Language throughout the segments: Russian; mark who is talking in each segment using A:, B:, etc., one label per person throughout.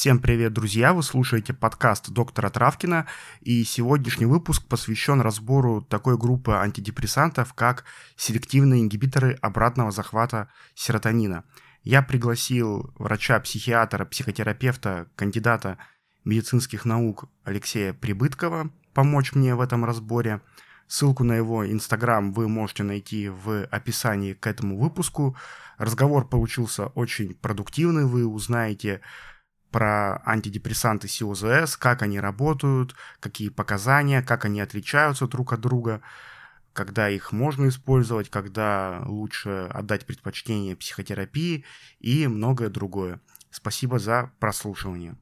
A: Всем привет, друзья! Вы слушаете подкаст доктора Травкина, и сегодняшний выпуск посвящен разбору такой группы антидепрессантов, как селективные ингибиторы обратного захвата серотонина. Я пригласил врача-психиатра, психотерапевта, кандидата медицинских наук Алексея Прибыткова помочь мне в этом разборе. Ссылку на его инстаграм вы можете найти в описании к этому выпуску. Разговор получился очень продуктивный, вы узнаете про антидепрессанты СИОЗС, как они работают, какие показания, как они отличаются друг от друга, когда их можно использовать, когда лучше отдать предпочтение психотерапии и многое другое. Спасибо за прослушивание.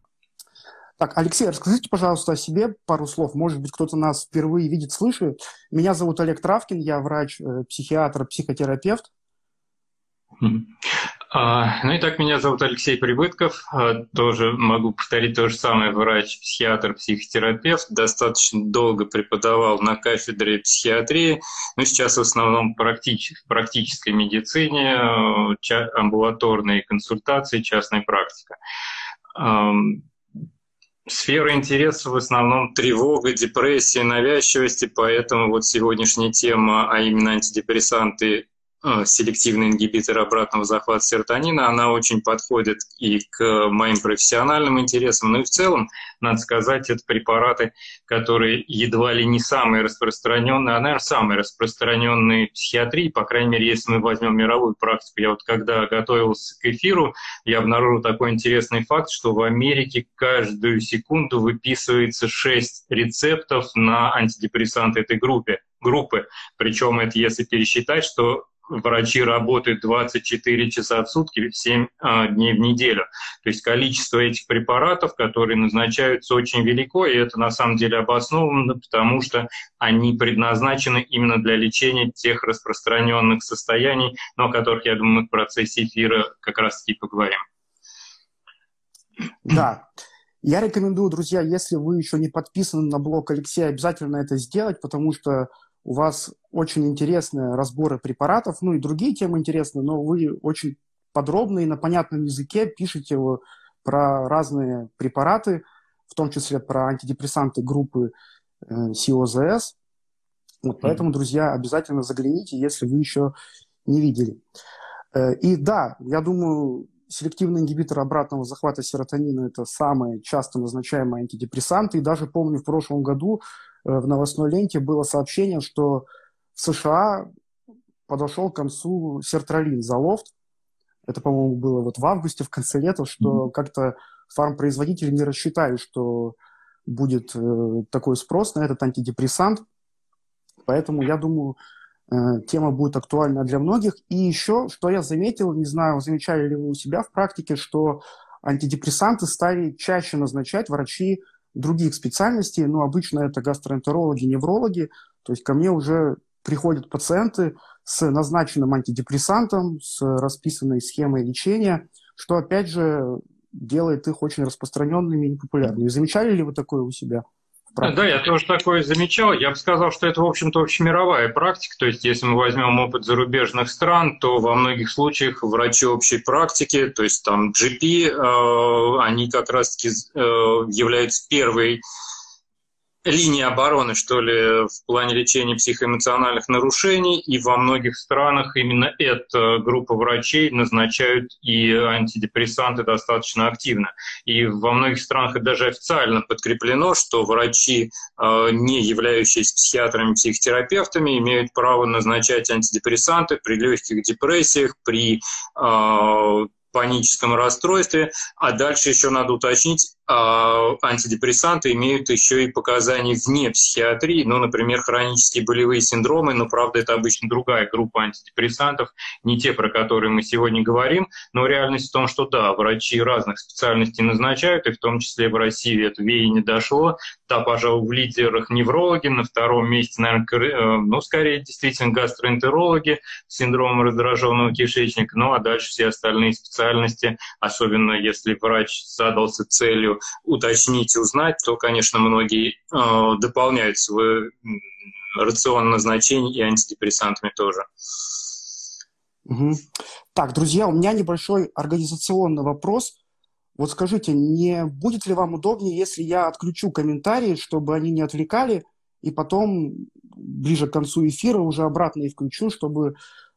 B: Так, Алексей, расскажите, пожалуйста, о себе пару слов. Может быть, кто-то нас впервые видит, слышит. Меня зовут Олег Травкин, я врач, э, психиатр, психотерапевт.
C: А, ну и так, меня зовут Алексей Прибытков, а, тоже могу повторить то же самое, врач, психиатр, психотерапевт, достаточно долго преподавал на кафедре психиатрии, ну сейчас в основном в практической медицине, а, амбулаторные консультации, частная практика. Сфера интереса в основном тревога, депрессия, навязчивости, поэтому вот сегодняшняя тема, а именно антидепрессанты селективный ингибитор обратного захвата серотонина, она очень подходит и к моим профессиональным интересам, ну и в целом, надо сказать, это препараты, которые едва ли не самые распространенные, а, наверное, самые распространенные в психиатрии, по крайней мере, если мы возьмем мировую практику. Я вот когда готовился к эфиру, я обнаружил такой интересный факт, что в Америке каждую секунду выписывается 6 рецептов на антидепрессанты этой группе группы. Причем это если пересчитать, что врачи работают 24 часа в сутки, 7 а, дней в неделю. То есть количество этих препаратов, которые назначаются, очень велико, и это на самом деле обосновано, потому что они предназначены именно для лечения тех распространенных состояний, но о которых, я думаю, мы в процессе эфира как раз-таки поговорим.
B: Да. Я рекомендую, друзья, если вы еще не подписаны на блог Алексея, обязательно это сделать, потому что у вас очень интересные разборы препаратов, ну и другие темы интересные, но вы очень подробно и на понятном языке пишете про разные препараты, в том числе про антидепрессанты группы э, СИОЗС. Вот, поэтому, друзья, обязательно загляните, если вы еще не видели. Э, и да, я думаю, селективный ингибитор обратного захвата серотонина – это самые часто назначаемые антидепрессанты. И даже помню, в прошлом году в новостной ленте было сообщение, что в США подошел к концу сертралин за лофт. Это, по-моему, было вот в августе, в конце лета, что mm-hmm. как-то фармпроизводители не рассчитали, что будет э, такой спрос на этот антидепрессант. Поэтому, я думаю, э, тема будет актуальна для многих. И еще, что я заметил, не знаю, замечали ли вы у себя в практике, что антидепрессанты стали чаще назначать врачи других специальностей, но обычно это гастроэнтерологи, неврологи. То есть ко мне уже приходят пациенты с назначенным антидепрессантом, с расписанной схемой лечения, что, опять же, делает их очень распространенными и популярными. Замечали ли вы такое у себя?
C: Да, я тоже такое замечал. Я бы сказал, что это, в общем-то, общемировая практика. То есть, если мы возьмем опыт зарубежных стран, то во многих случаях врачи общей практики, то есть там GP, э, они как раз-таки э, являются первой линии обороны, что ли, в плане лечения психоэмоциональных нарушений, и во многих странах именно эта группа врачей назначают и антидепрессанты достаточно активно. И во многих странах это даже официально подкреплено, что врачи, э, не являющиеся психиатрами, психотерапевтами, имеют право назначать антидепрессанты при легких депрессиях, при э, паническом расстройстве, а дальше еще надо уточнить, антидепрессанты имеют еще и показания вне психиатрии, ну, например, хронические болевые синдромы, но, правда, это обычно другая группа антидепрессантов, не те, про которые мы сегодня говорим, но реальность в том, что да, врачи разных специальностей назначают, и в том числе в России это веяние дошло, да, пожалуй, в лидерах неврологи, на втором месте, наверное, э, ну, скорее, действительно, гастроэнтерологи с синдромом раздраженного кишечника, ну, а дальше все остальные специальности, особенно если врач задался целью уточнить и узнать, то, конечно, многие э, дополняют свой рацион назначений и антидепрессантами тоже.
B: Угу. Так, друзья, у меня небольшой организационный вопрос. Вот скажите, не будет ли вам удобнее, если я отключу комментарии, чтобы они не отвлекали, и потом ближе к концу эфира уже обратно и включу, чтобы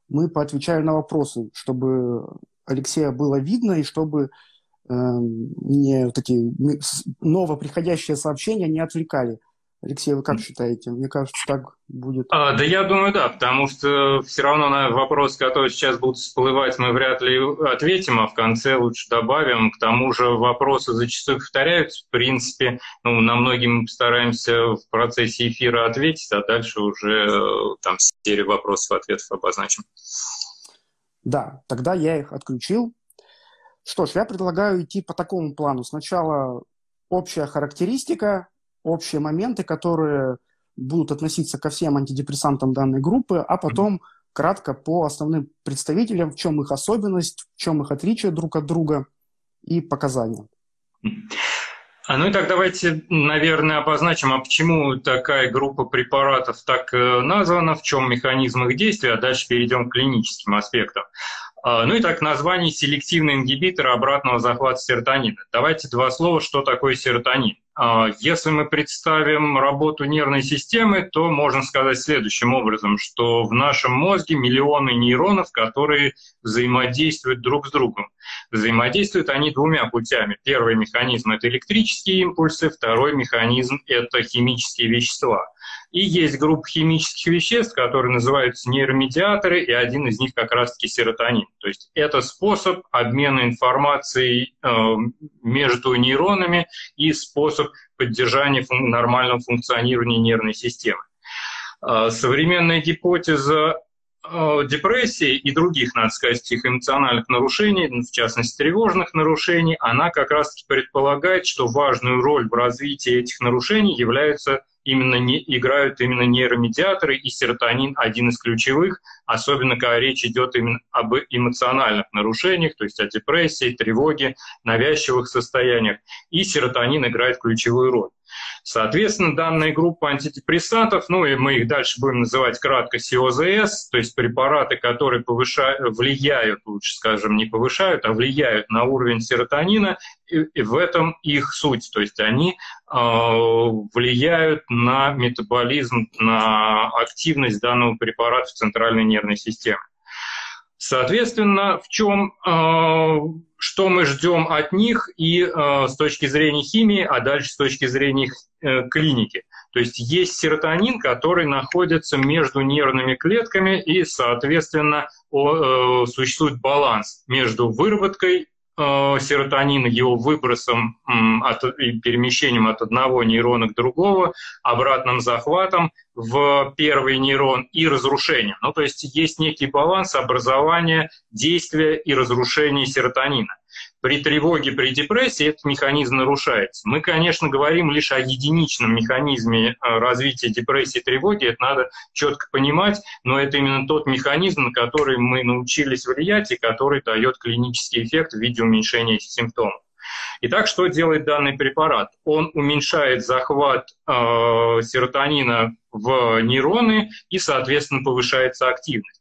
B: мы поотвечали на вопросы, чтобы Алексея было видно и чтобы не вот эти новоприходящие сообщения не отвлекали. Алексей, вы как считаете? Мне кажется, так будет.
C: А, да я думаю, да, потому что все равно на вопрос, который сейчас будут всплывать, мы вряд ли ответим, а в конце лучше добавим. К тому же вопросы зачастую повторяются. В принципе, ну, на многие мы постараемся в процессе эфира ответить, а дальше уже э, там серию вопросов и ответов обозначим.
B: Да, тогда я их отключил. Что ж, я предлагаю идти по такому плану. Сначала общая характеристика, общие моменты, которые будут относиться ко всем антидепрессантам данной группы, а потом кратко по основным представителям, в чем их особенность, в чем их отличие друг от друга и показания.
C: А ну и так давайте, наверное, обозначим, а почему такая группа препаратов так э, названа, в чем механизм их действия, а дальше перейдем к клиническим аспектам. А, ну и так, название селективный ингибитор обратного захвата серотонина. Давайте два слова, что такое серотонин. А, если мы представим работу нервной системы, то можно сказать следующим образом, что в нашем мозге миллионы нейронов, которые взаимодействуют друг с другом. Взаимодействуют они двумя путями. Первый механизм – это электрические импульсы, второй механизм – это химические вещества – и есть группа химических веществ, которые называются нейромедиаторы, и один из них как раз-таки серотонин. То есть это способ обмена информацией э, между нейронами и способ поддержания фун- нормального функционирования нервной системы. Э, современная гипотеза э, депрессии и других, надо сказать, психоэмоциональных нарушений, в частности тревожных нарушений, она как раз-таки предполагает, что важную роль в развитии этих нарушений являются именно не, играют именно нейромедиаторы, и серотонин один из ключевых, особенно когда речь идет именно об эмоциональных нарушениях, то есть о депрессии, тревоге, навязчивых состояниях, и серотонин играет ключевую роль. Соответственно, данная группа антидепрессантов, ну и мы их дальше будем называть кратко СИОЗС, то есть препараты, которые повышают, влияют, лучше скажем, не повышают, а влияют на уровень серотонина, и, и в этом их суть. То есть они э, влияют на метаболизм, на активность данного препарата в центральной нервной системе. Соответственно, в чем, э, что мы ждем от них и э, с точки зрения химии, а дальше с точки зрения э, клиники. То есть есть серотонин, который находится между нервными клетками, и, соответственно, существует баланс между выработкой серотонина, его выбросом от, и перемещением от одного нейрона к другому, обратным захватом в первый нейрон и разрушением. Ну, то есть есть некий баланс образования, действия и разрушения серотонина. При тревоге, при депрессии этот механизм нарушается. Мы, конечно, говорим лишь о единичном механизме э, развития депрессии и тревоги, это надо четко понимать, но это именно тот механизм, на который мы научились влиять и который дает клинический эффект в виде уменьшения симптомов. Итак, что делает данный препарат? Он уменьшает захват э, серотонина в нейроны и, соответственно, повышается активность.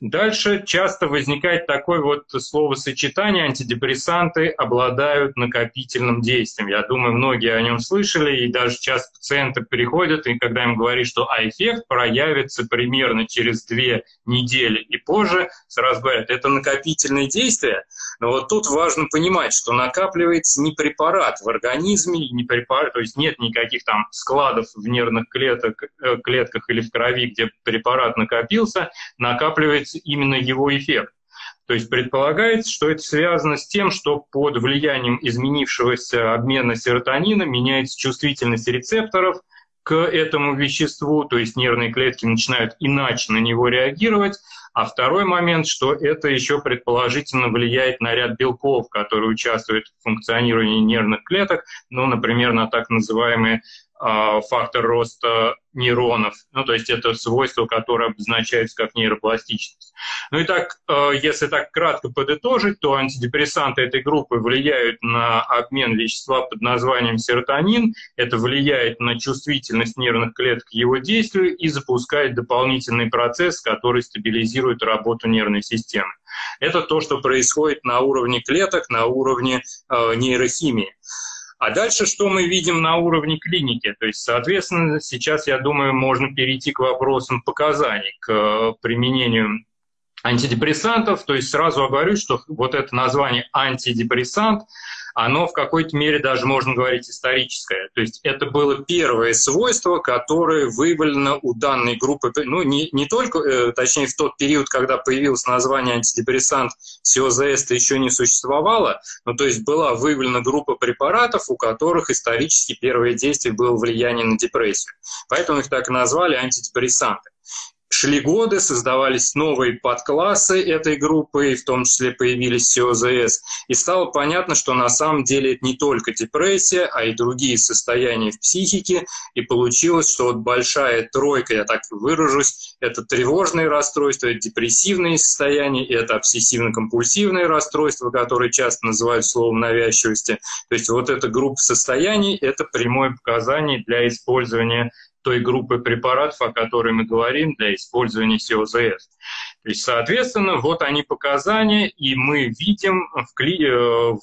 C: Дальше часто возникает такое вот словосочетание антидепрессанты обладают накопительным действием. Я думаю, многие о нем слышали, и даже часто пациенты приходят, и когда им говорят, что а эффект проявится примерно через две недели и позже, сразу говорят, это накопительное действие. Но вот тут важно понимать, что накапливается не препарат в организме, не препарат, то есть нет никаких там складов в нервных клеток, э, клетках или в крови, где препарат накопился, накапливается получается именно его эффект. То есть предполагается, что это связано с тем, что под влиянием изменившегося обмена серотонина меняется чувствительность рецепторов к этому веществу, то есть нервные клетки начинают иначе на него реагировать. А второй момент, что это еще предположительно влияет на ряд белков, которые участвуют в функционировании нервных клеток, ну, например, на так называемые фактор роста нейронов. Ну, то есть это свойство, которое обозначается как нейропластичность. Ну и так, а, если так кратко подытожить, то антидепрессанты этой группы влияют на обмен вещества под названием серотонин. Это влияет на чувствительность нервных клеток к его действию и запускает дополнительный процесс, который стабилизирует работу нервной системы. Это то, что происходит на уровне клеток, на уровне э, нейрохимии. А дальше что мы видим на уровне клиники? То есть, соответственно, сейчас, я думаю, можно перейти к вопросам показаний, к э, применению антидепрессантов. То есть сразу говорю, что вот это название антидепрессант – оно в какой-то мере даже можно говорить историческое. То есть это было первое свойство, которое выявлено у данной группы, ну не, не только, э, точнее в тот период, когда появилось название антидепрессант, СИОЗС еще не существовало, но то есть была выявлена группа препаратов, у которых исторически первое действие было влияние на депрессию. Поэтому их так и назвали антидепрессанты. Шли годы, создавались новые подклассы этой группы, и в том числе появились СИОЗС. И стало понятно, что на самом деле это не только депрессия, а и другие состояния в психике. И получилось, что вот большая тройка, я так выражусь, это тревожные расстройства, это депрессивные состояния, это обсессивно-компульсивные расстройства, которые часто называют словом навязчивости. То есть вот эта группа состояний – это прямое показание для использования той группы препаратов, о которой мы говорим, для использования СИОЗС. То есть, соответственно, вот они показания, и мы видим э,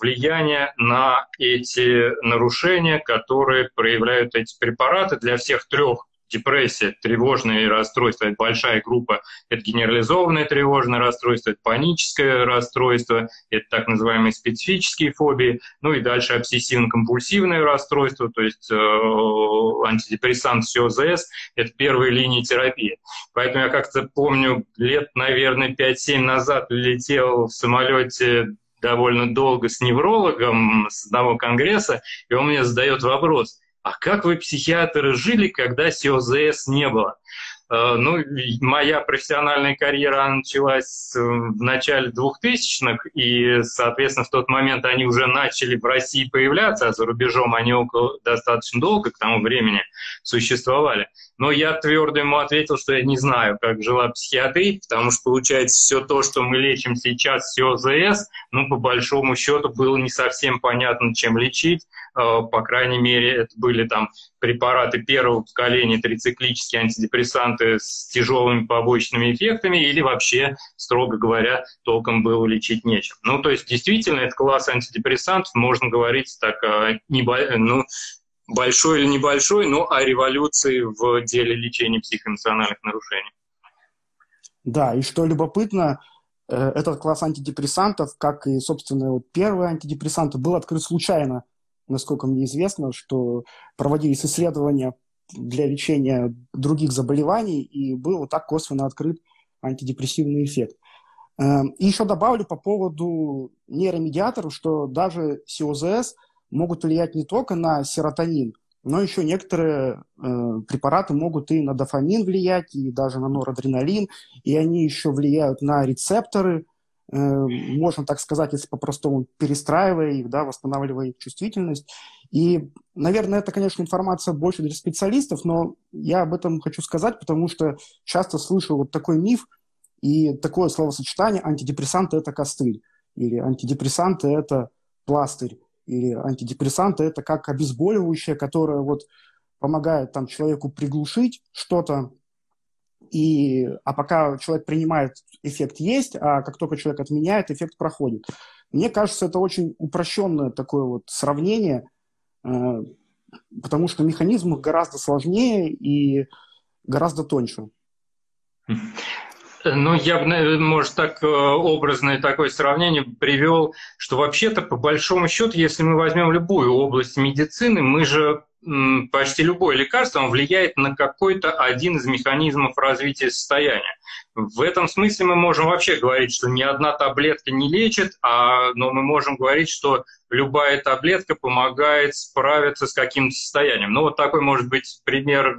C: влияние на эти нарушения, которые проявляют эти препараты для всех трех депрессия, тревожные расстройства, это большая группа, это генерализованное тревожное расстройство, это паническое расстройство, это так называемые специфические фобии, ну и дальше обсессивно-компульсивное расстройство, то есть э, антидепрессант СИОЗС, это первые линии терапии. Поэтому я как-то помню, лет, наверное, 5-7 назад летел в самолете довольно долго с неврологом с одного конгресса, и он мне задает вопрос – а как вы, психиатры, жили, когда СИОЗС не было? Э, ну, моя профессиональная карьера началась э, в начале 2000-х, и, соответственно, в тот момент они уже начали в России появляться, а за рубежом они около достаточно долго к тому времени существовали. Но я твердо ему ответил, что я не знаю, как жила психиатрия, потому что, получается, все то, что мы лечим сейчас, все ОЗС, ну, по большому счету, было не совсем понятно, чем лечить. Э, по крайней мере, это были там препараты первого поколения, трициклические антидепрессанты с тяжелыми побочными эффектами, или вообще, строго говоря, толком было лечить нечем. Ну, то есть, действительно, это класс антидепрессантов, можно говорить так, э, не, ну, большой или небольшой, но о революции в деле лечения психоэмоциональных нарушений.
B: Да, и что любопытно, э, этот класс антидепрессантов, как и, собственно, вот первые антидепрессанты, был открыт случайно, насколько мне известно, что проводились исследования для лечения других заболеваний, и был вот так косвенно открыт антидепрессивный эффект. Эм, и еще добавлю по поводу нейромедиаторов, что даже СИОЗС – могут влиять не только на серотонин, но еще некоторые э, препараты могут и на дофамин влиять, и даже на норадреналин, и они еще влияют на рецепторы, э, можно так сказать, если по-простому перестраивая их, да, восстанавливая их чувствительность. И, наверное, это, конечно, информация больше для специалистов, но я об этом хочу сказать, потому что часто слышу вот такой миф и такое словосочетание «антидепрессанты – это костыль» или «антидепрессанты – это пластырь» или антидепрессанты, это как обезболивающее, которое вот помогает там человеку приглушить что-то, и, а пока человек принимает, эффект есть, а как только человек отменяет, эффект проходит. Мне кажется, это очень упрощенное такое вот сравнение, э, потому что механизм гораздо сложнее и гораздо тоньше.
C: Ну, я бы, может, так э, образное такое сравнение привел, что вообще-то, по большому счету, если мы возьмем любую область медицины, мы же почти любое лекарство он влияет на какой-то один из механизмов развития состояния. В этом смысле мы можем вообще говорить, что ни одна таблетка не лечит, а, но мы можем говорить, что любая таблетка помогает справиться с каким-то состоянием. Ну, вот такой может быть пример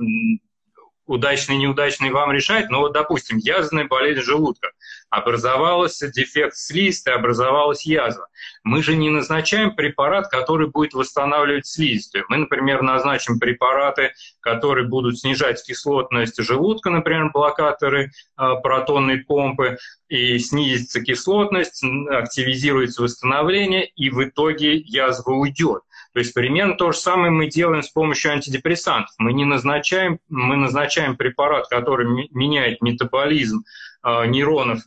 C: удачный, неудачный вам решать, но вот, допустим, язвенная болезнь желудка, образовался дефект слизистой, образовалась язва. Мы же не назначаем препарат, который будет восстанавливать слизистую. Мы, например, назначим препараты, которые будут снижать кислотность желудка, например, блокаторы э, протонной помпы, и снизится кислотность, активизируется восстановление, и в итоге язва уйдет. То есть примерно то же самое мы делаем с помощью антидепрессантов. Мы не назначаем, мы назначаем препарат, который меняет метаболизм э, нейронов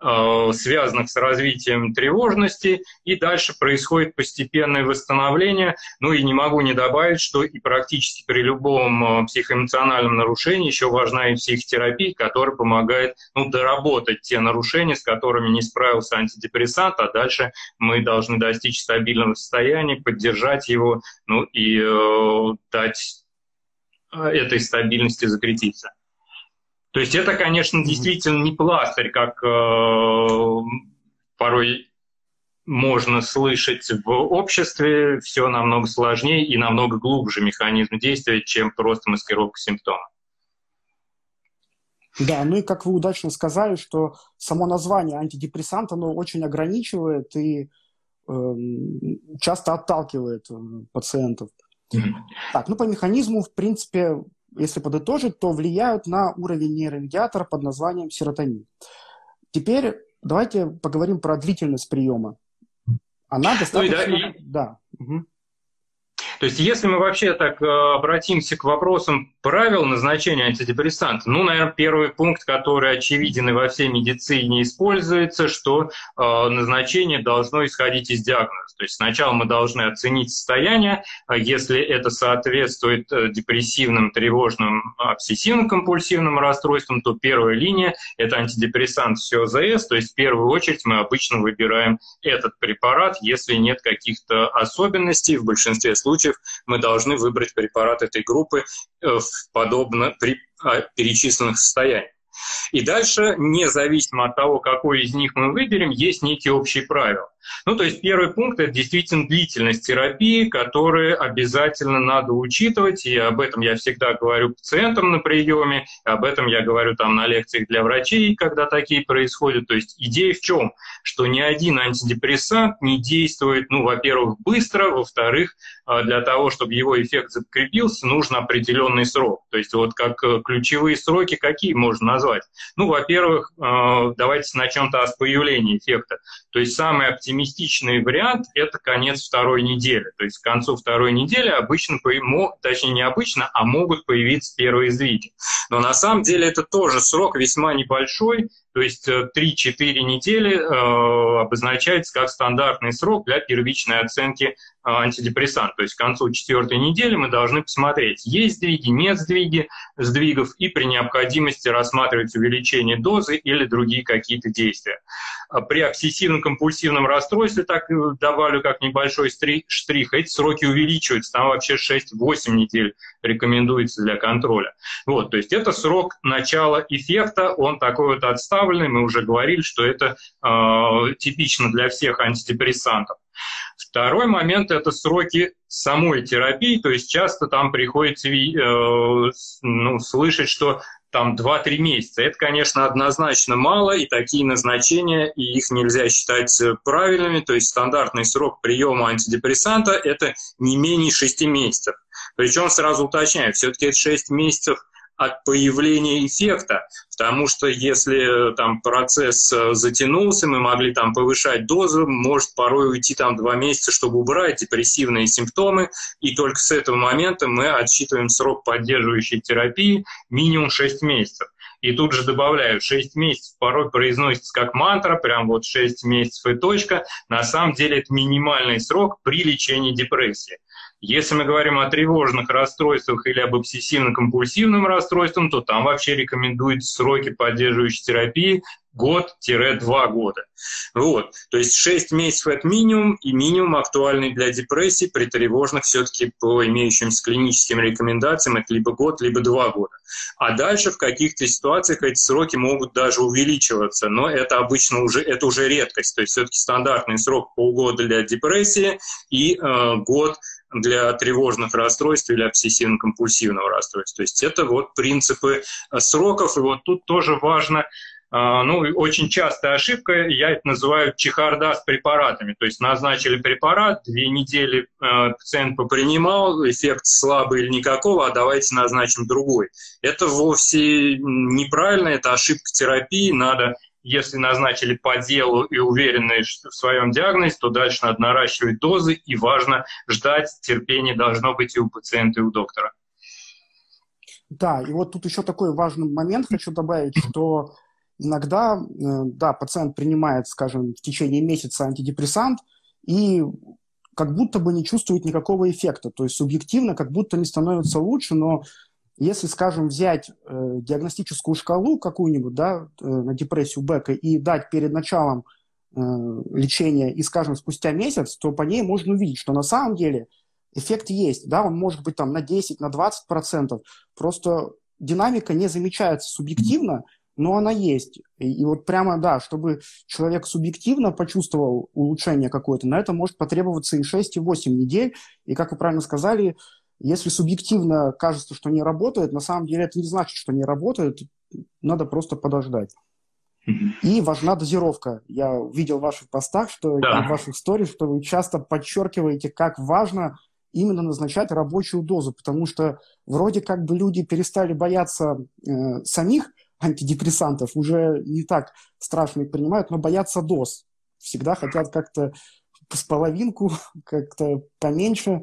C: связанных с развитием тревожности, и дальше происходит постепенное восстановление. Ну и не могу не добавить, что и практически при любом э, психоэмоциональном нарушении еще важна и психотерапия, которая помогает ну, доработать те нарушения, с которыми не справился антидепрессант, а дальше мы должны достичь стабильного состояния, поддержать его, ну и э, дать э, этой стабильности закрепиться. То есть это, конечно, действительно не пластырь, как э, порой можно слышать в обществе. Все намного сложнее и намного глубже механизм действия, чем просто маскировка симптомов.
B: Да, ну и как вы удачно сказали, что само название антидепрессант, оно очень ограничивает и э, часто отталкивает э, пациентов. Mm-hmm. Так, ну по механизму, в принципе, если подытожить, то влияют на уровень нейромедиатора под названием серотонин. Теперь давайте поговорим про длительность приема. Она достаточно... Ну, и да, и... да. Угу.
C: То есть, если мы вообще так э, обратимся к вопросам правил назначения антидепрессанта, ну, наверное, первый пункт, который очевиден и во всей медицине используется, что э, назначение должно исходить из диагноза. То есть сначала мы должны оценить состояние, а если это соответствует э, депрессивным, тревожным, обсессивно-компульсивным расстройствам, то первая линия – это антидепрессант СОЗС, то есть в первую очередь мы обычно выбираем этот препарат, если нет каких-то особенностей, в большинстве случаев случаев мы должны выбрать препарат этой группы э, подобно при а, перечисленных состояниях. И дальше, независимо от того, какой из них мы выберем, есть некие общие правила. Ну, то есть первый пункт – это действительно длительность терапии, которую обязательно надо учитывать, и об этом я всегда говорю пациентам на приеме, об этом я говорю там на лекциях для врачей, когда такие происходят. То есть идея в чем? Что ни один антидепрессант не действует, ну, во-первых, быстро, во-вторых, а, для того, чтобы его эффект закрепился, нужен определенный срок. То есть вот как э, ключевые сроки какие можно назвать? Ну, во-первых, а, давайте начнем-то с появления эффекта. То есть самый оптимистичный вариант – это конец второй недели. То есть к концу второй недели обычно, точнее не обычно, а могут появиться первые сдвиги. Но на самом деле это тоже срок весьма небольшой, то есть 3-4 э, недели э, обозначается как стандартный срок для первичной оценки э, антидепрессанта. То есть к концу четвертой недели мы должны посмотреть, есть сдвиги, нет сдвиги, сдвигов, и при необходимости рассматривать увеличение дозы или другие какие-то действия. А при обсессивно-компульсивном расстройстве, так добавлю как небольшой штрих, эти сроки увеличиваются, там вообще 6-8 недель рекомендуется для контроля. Вот, то есть это срок начала эффекта, он такой вот отставленный, мы уже говорили, что это э, типично для всех антидепрессантов. Второй момент – это сроки самой терапии, то есть часто там приходится э, ну, слышать, что там 2-3 месяца. Это, конечно, однозначно мало, и такие назначения, и их нельзя считать э, правильными. То есть стандартный срок приема антидепрессанта – это не менее 6 месяцев. Причем сразу уточняю, все-таки это 6 месяцев от появления эффекта, потому что если э, там процесс э, затянулся, мы могли там повышать дозу, может порой уйти там два месяца, чтобы убрать депрессивные симптомы, и только с этого момента мы отсчитываем срок поддерживающей терапии минимум 6 месяцев. И тут же добавляю, 6 месяцев порой произносится как мантра, прям вот 6 месяцев и точка. На самом деле это минимальный срок при лечении депрессии. Если мы говорим о тревожных расстройствах или об обсессивно-компульсивном расстройстве, то там вообще рекомендуются сроки поддерживающей терапии год-два года. Вот. То есть 6 месяцев – это минимум, и минимум актуальный для депрессии при тревожных все-таки по имеющимся клиническим рекомендациям это либо год, либо два года. А дальше в каких-то ситуациях эти сроки могут даже увеличиваться, но это обычно уже, это уже редкость. То есть все-таки стандартный срок полгода для депрессии и э, год для тревожных расстройств или обсессивно-компульсивного расстройства. То есть это вот принципы э, сроков, и вот тут тоже важно а, ну, очень частая ошибка, я это называю чехарда с препаратами. То есть назначили препарат, две недели э, пациент попринимал, эффект слабый или никакого, а давайте назначим другой. Это вовсе неправильно, это ошибка терапии, надо если назначили по делу и уверены в своем диагнозе, то дальше надо наращивать дозы, и важно ждать, терпение должно быть и у пациента, и у доктора.
B: Да, и вот тут еще такой важный момент хочу добавить, что иногда, да, пациент принимает, скажем, в течение месяца антидепрессант и как будто бы не чувствует никакого эффекта. То есть субъективно как будто не становится лучше, но если, скажем, взять э, диагностическую шкалу какую-нибудь да, э, на депрессию Бека и дать перед началом э, лечения и, скажем, спустя месяц, то по ней можно увидеть, что на самом деле эффект есть. Да, он может быть там на 10, на 20 процентов. Просто динамика не замечается субъективно, но она есть. И, и вот прямо, да, чтобы человек субъективно почувствовал улучшение какое-то, на это может потребоваться и 6, и 8 недель. И, как вы правильно сказали, если субъективно кажется, что не работает, на самом деле это не значит, что не работает. Надо просто подождать. И важна дозировка. Я видел в ваших постах, что да. в ваших сторис, что вы часто подчеркиваете, как важно именно назначать рабочую дозу, потому что вроде как бы люди перестали бояться э, самих антидепрессантов, уже не так страшно их принимают, но боятся доз. Всегда хотят как-то с половинку, как-то поменьше.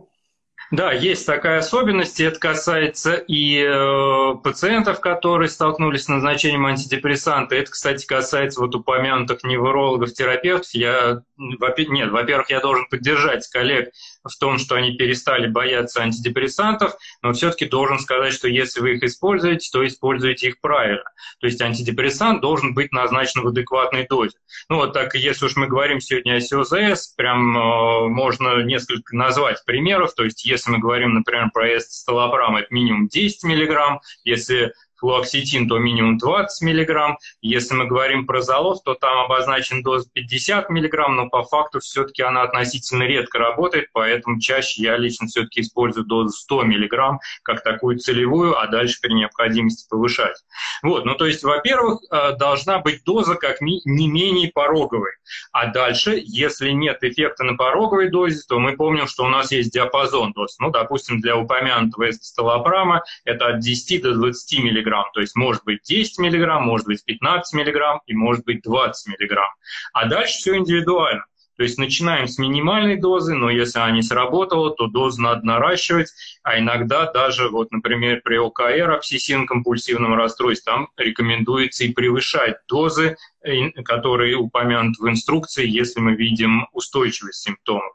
C: Да, есть такая особенность, и это касается и э, пациентов, которые столкнулись с назначением антидепрессанта. Это, кстати, касается вот упомянутых неврологов, терапевтов. Я, нет, во-первых, я должен поддержать коллег в том, что они перестали бояться антидепрессантов, но все-таки должен сказать, что если вы их используете, то используйте их правильно. То есть антидепрессант должен быть назначен в адекватной дозе. Ну вот так, если уж мы говорим сегодня о СОЗС, прям э, можно несколько назвать примеров. То есть если мы говорим, например, про эстолапрам, это минимум 10 миллиграмм. Если флуоксетин, то минимум 20 мг. Если мы говорим про залоз, то там обозначен доз 50 мг, но по факту все-таки она относительно редко работает, поэтому чаще я лично все-таки использую дозу 100 мг как такую целевую, а дальше при необходимости повышать. Вот, ну то есть, во-первых, э, должна быть доза как не менее пороговой. А дальше, если нет эффекта на пороговой дозе, то мы помним, что у нас есть диапазон доз. Ну, допустим, для упомянутого эстолапрама это от 10 до 20 мг миллиграмм. То есть может быть 10 миллиграмм, может быть 15 миллиграмм и может быть 20 миллиграмм. А дальше все индивидуально. То есть начинаем с минимальной дозы, но если она не сработала, то дозу надо наращивать, а иногда даже, вот, например, при ОКР, обсессивно-компульсивном расстройстве, там рекомендуется и превышать дозы, э, которые упомянуты в инструкции, если мы видим устойчивость симптомов.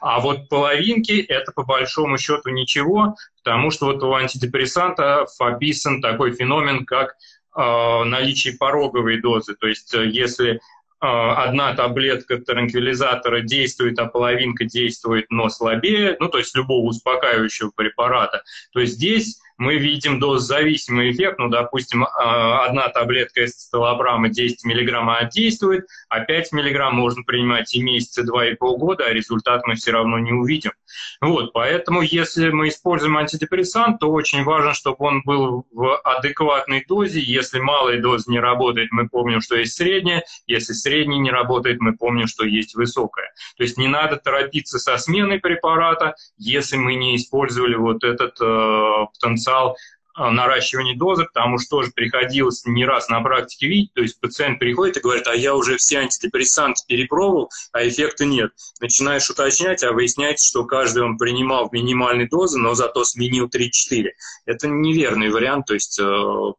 C: А вот половинки – это по большому счету ничего, потому что вот у антидепрессанта описан такой феномен, как э, наличие пороговой дозы. То есть э, если одна таблетка транквилизатора действует, а половинка действует, но слабее, ну, то есть любого успокаивающего препарата, то здесь мы видим дозозависимый эффект. Ну, допустим, а, одна таблетка эстелобрама 10 мг действует, а 5 мг можно принимать и месяца, два, и полгода, а результат мы все равно не увидим. Вот, поэтому если мы используем антидепрессант, то очень важно, чтобы он был в адекватной дозе. Если малая доза не работает, мы помним, что есть средняя. Если средняя не работает, мы помним, что есть высокая. То есть не надо торопиться со сменой препарата, если мы не использовали вот этот э, потенциал потенциал а, наращивания дозы, потому что тоже приходилось не раз на практике видеть, то есть пациент приходит и говорит, а я уже все антидепрессанты перепробовал, а эффекта нет. Начинаешь уточнять, а выясняется, что каждый он принимал в минимальной дозе, но зато сменил 3-4. Это неверный вариант, то есть э,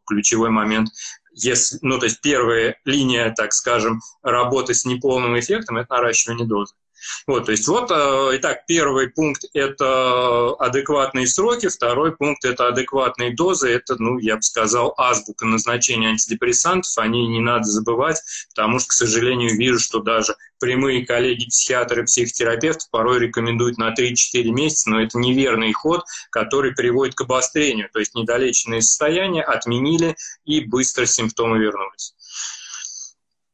C: ключевой момент если, ну, то есть первая линия, так скажем, работы с неполным эффектом – это наращивание дозы. Вот, то есть вот, э, итак, первый пункт – это адекватные сроки, второй пункт – это адекватные дозы, это, ну, я бы сказал, азбука назначения антидепрессантов, они не надо забывать, потому что, к сожалению, вижу, что даже прямые коллеги, психиатры, психотерапевты порой рекомендуют на 3-4 месяца, но это неверный ход, который приводит к обострению, то есть недолеченные состояния отменили и быстро симптомы вернулись.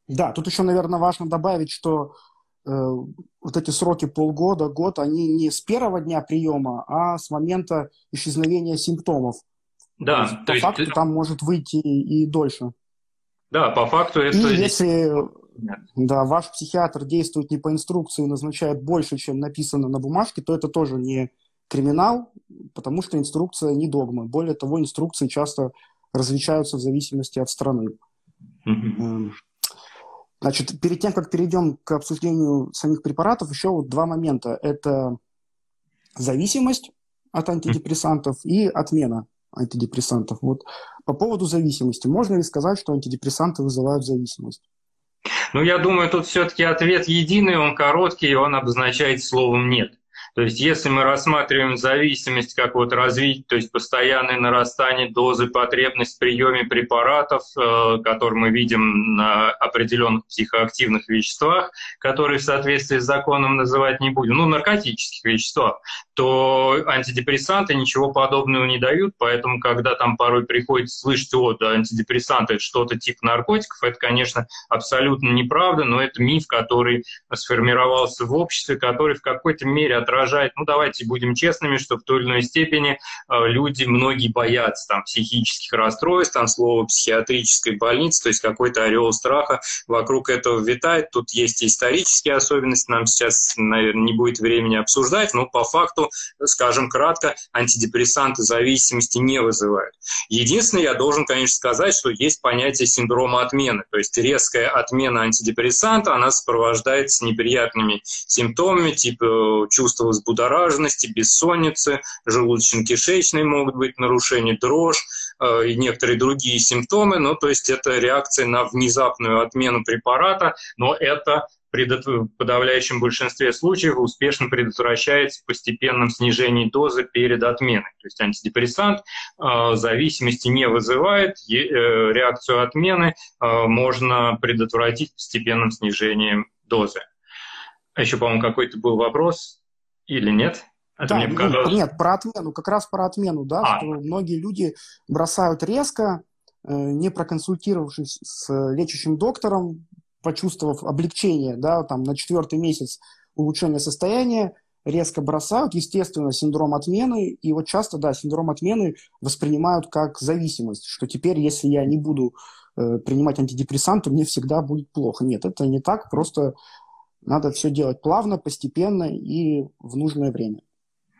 B: Да, тут еще, наверное, важно добавить, что вот эти сроки полгода, год, они не с первого дня приема, а с момента исчезновения симптомов.
C: Да,
B: то есть, то по есть... факту там может выйти и дольше.
C: Да, по факту это...
B: И если да, ваш психиатр действует не по инструкции, назначает больше, чем написано на бумажке, то это тоже не криминал, потому что инструкция не догма. Более того, инструкции часто различаются в зависимости от страны. Mm-hmm. Значит, перед тем, как перейдем к обсуждению самих препаратов, еще вот два момента. Это зависимость от антидепрессантов и отмена антидепрессантов. Вот по поводу зависимости. Можно ли сказать, что антидепрессанты вызывают зависимость?
C: Ну, я думаю, тут все-таки ответ единый, он короткий, и он обозначает словом «нет». То есть если мы рассматриваем зависимость как вот развитие, то есть постоянное нарастание дозы, потребность в приеме препаратов, э, которые мы видим на определенных психоактивных веществах, которые в соответствии с законом называть не будем, ну, наркотических веществах, то антидепрессанты ничего подобного не дают, поэтому когда там порой приходится слышать, о, да, антидепрессанты – это что-то типа наркотиков, это, конечно, абсолютно неправда, но это миф, который сформировался в обществе, который в какой-то мере отражает отражает, ну давайте будем честными, что в той или иной степени э, люди, многие боятся там психических расстройств, там слово психиатрической больницы, то есть какой-то ореол страха вокруг этого витает. Тут есть исторические особенности, нам сейчас, наверное, не будет времени обсуждать, но по факту, скажем кратко, антидепрессанты зависимости не вызывают. Единственное, я должен, конечно, сказать, что есть понятие синдрома отмены, то есть резкая отмена антидепрессанта, она сопровождается неприятными симптомами, типа чувства взбудораженности, бессонницы, желудочно-кишечные могут быть нарушения, дрожь э, и некоторые другие симптомы. Ну, то есть это реакция на внезапную отмену препарата, но это в подавляющем большинстве случаев успешно предотвращается постепенным снижением дозы перед отменой. То есть антидепрессант э, зависимости не вызывает, э, реакцию отмены э, можно предотвратить постепенным снижением дозы. А еще, по-моему, какой-то был вопрос или нет?
B: Это да, мне показалось... нет, про отмену, как раз про отмену, да, а. что многие люди бросают резко, э, не проконсультировавшись с лечащим доктором, почувствовав облегчение, да, там на четвертый месяц улучшения состояния, резко бросают, естественно, синдром отмены, и вот часто, да, синдром отмены воспринимают как зависимость, что теперь, если я не буду э, принимать антидепрессанты, мне всегда будет плохо. Нет, это не так, просто надо все делать плавно, постепенно и в нужное время.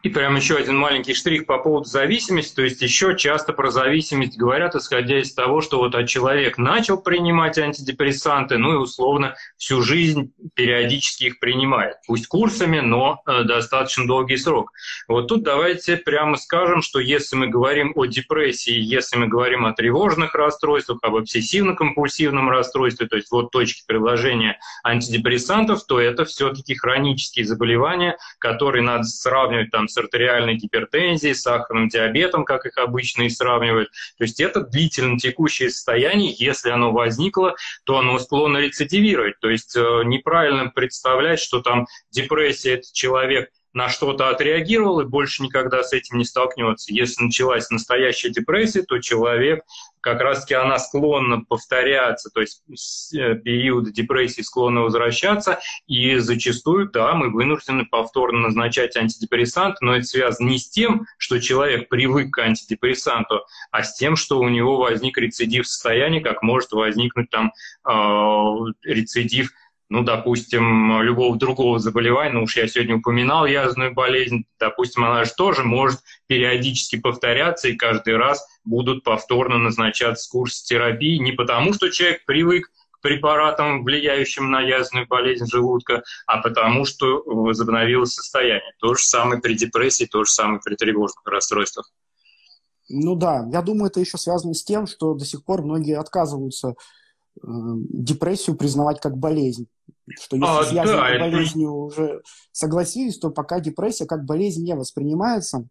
C: И прям еще один маленький штрих по поводу зависимости. То есть еще часто про зависимость говорят, исходя из того, что вот человек начал принимать антидепрессанты, ну и условно всю жизнь периодически их принимает. Пусть курсами, но э, достаточно долгий срок. Вот тут давайте прямо скажем, что если мы говорим о депрессии, если мы говорим о тревожных расстройствах, об обсессивно-компульсивном расстройстве, то есть вот точки приложения антидепрессантов, то это все-таки хронические заболевания, которые надо сравнивать там с артериальной гипертензией, сахарным диабетом, как их обычно и сравнивают. То есть это длительно текущее состояние, если оно возникло, то оно склонно рецидивировать. То есть э, неправильно представлять, что там депрессия – это человек – на что-то отреагировал и больше никогда с этим не столкнется. Если началась настоящая депрессия, то человек, как раз-таки она склонна повторяться, то есть э, периоды депрессии склонны возвращаться, и зачастую, да, мы вынуждены повторно назначать антидепрессант, но это связано не с тем, что человек привык к антидепрессанту, а с тем, что у него возник рецидив состояния, как может возникнуть там э, рецидив ну, допустим, любого другого заболевания, ну уж я сегодня упоминал язвенную болезнь, допустим, она же тоже может периодически повторяться, и каждый раз будут повторно назначаться курсы терапии, не потому что человек привык к препаратам, влияющим на язвенную болезнь желудка, а потому что возобновилось состояние. То же самое при депрессии, то же самое при тревожных расстройствах.
B: Ну да, я думаю, это еще связано с тем, что до сих пор многие отказываются депрессию признавать как болезнь. Что если а, с язвенной да, болезнью это... уже согласились, то пока депрессия как болезнь не воспринимается.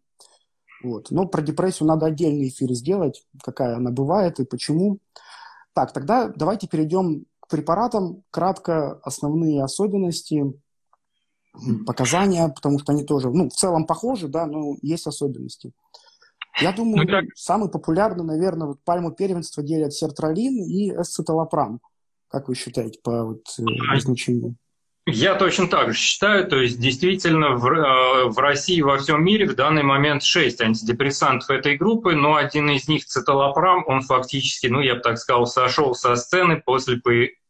B: Вот. Но про депрессию надо отдельный эфир сделать, какая она бывает и почему. Так, тогда давайте перейдем к препаратам. Кратко основные особенности, показания, потому что они тоже, ну, в целом похожи, да, но есть особенности. Я думаю, ну, так... самый популярный, наверное, вот пальму первенства делят сертралин и эсцеталопрам. Как вы считаете по вот, э, значению?
C: Я точно так же считаю, то есть действительно в, э, в России во всем мире в данный момент 6 антидепрессантов этой группы, но один из них циталопрам, он фактически, ну я бы так сказал, сошел со сцены после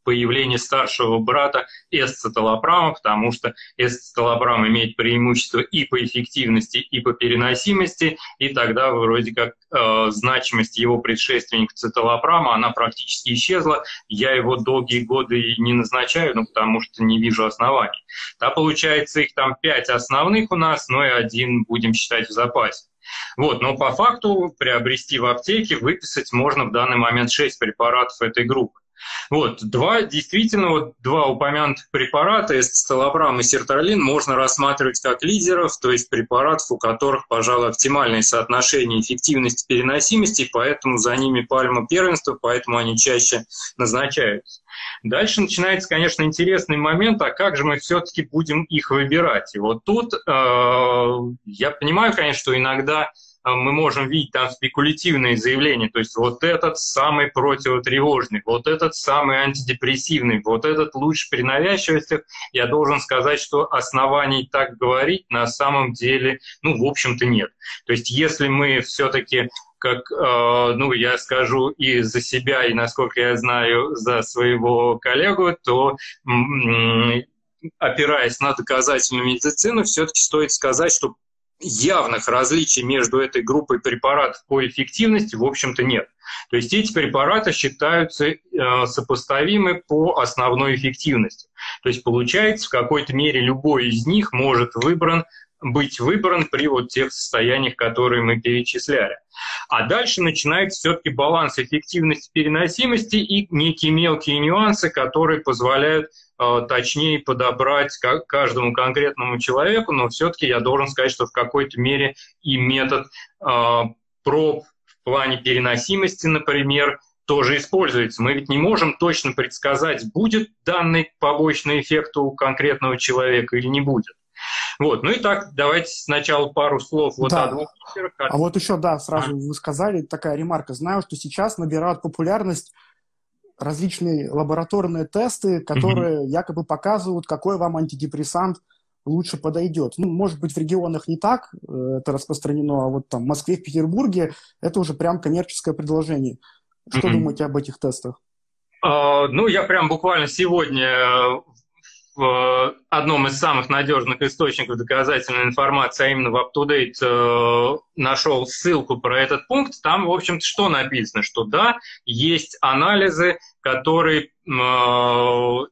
C: появление старшего брата эсцеталопрама, потому что эсцеталопрам имеет преимущество и по эффективности, и по переносимости, и тогда вроде как э, значимость его предшественника циталопрама, она практически исчезла. Я его долгие годы не назначаю, ну, потому что не вижу оснований. Да, получается, их там пять основных у нас, но и один будем считать в запасе. Вот, но по факту приобрести в аптеке, выписать можно в данный момент 6 препаратов этой группы. Вот, два, действительно, вот два упомянутых препарата, эстелобрам и сертралин, можно рассматривать как лидеров, то есть препаратов, у которых, пожалуй, оптимальное соотношение эффективности переносимости, поэтому за ними пальма первенства, поэтому они чаще назначаются. Дальше начинается, конечно, интересный момент, а как же мы все-таки будем их выбирать? И вот тут э, я понимаю, конечно, что иногда мы можем видеть там спекулятивные заявления, то есть вот этот самый противотревожный, вот этот самый антидепрессивный, вот этот лучше при навязчивостях. Я должен сказать, что оснований так говорить на самом деле, ну, в общем-то, нет. То есть если мы все-таки как, э, ну, я скажу и за себя, и, насколько я знаю, за своего коллегу, то опираясь на доказательную медицину, все-таки стоит сказать, что явных различий между этой группой препаратов по эффективности, в общем-то, нет. То есть эти препараты считаются э, сопоставимы по основной эффективности. То есть получается, в какой-то мере любой из них может выбран быть выбран при вот тех состояниях, которые мы перечисляли. А дальше начинается все-таки баланс эффективности переносимости и некие мелкие нюансы, которые позволяют точнее подобрать каждому конкретному человеку, но все-таки я должен сказать, что в какой-то мере и метод э, проб в плане переносимости, например, тоже используется. Мы ведь не можем точно предсказать, будет данный побочный эффект у конкретного человека или не будет. Вот, ну и так, давайте сначала пару слов вот да. о двух.
B: А вот еще, да, сразу а. вы сказали, такая ремарка. Знаю, что сейчас набирают популярность различные лабораторные тесты, которые mm-hmm. якобы показывают, какой вам антидепрессант лучше подойдет. Ну, может быть, в регионах не так э, это распространено, а вот там в Москве, в Петербурге это уже прям коммерческое предложение. Что mm-hmm. думаете об этих тестах?
C: Uh, ну, я прям буквально сегодня в одном из самых надежных источников доказательной информации, а именно в UpToDate, э, нашел ссылку про этот пункт. Там, в общем-то, что написано? Что да, есть анализы, которые э,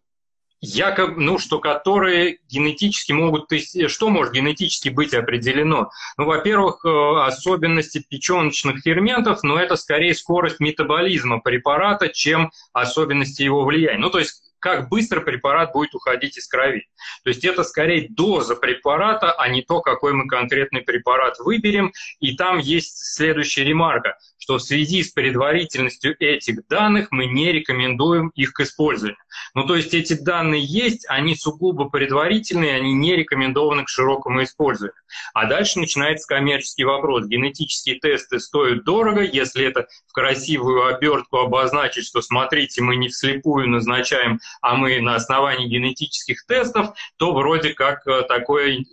C: якобы, ну, что которые генетически могут, то есть, что может генетически быть определено? Ну, во-первых, э, особенности печеночных ферментов, но это скорее скорость метаболизма препарата, чем особенности его влияния. Ну, то есть как быстро препарат будет уходить из крови. То есть это скорее доза препарата, а не то, какой мы конкретный препарат выберем. И там есть следующая ремарка, что в связи с предварительностью этих данных мы не рекомендуем их к использованию. Ну, то есть эти данные есть, они сугубо предварительные, они не рекомендованы к широкому использованию. А дальше начинается коммерческий вопрос. Генетические тесты стоят дорого, если это в красивую обертку обозначить, что смотрите, мы не вслепую назначаем а мы на основании генетических тестов, то вроде как э, такое э,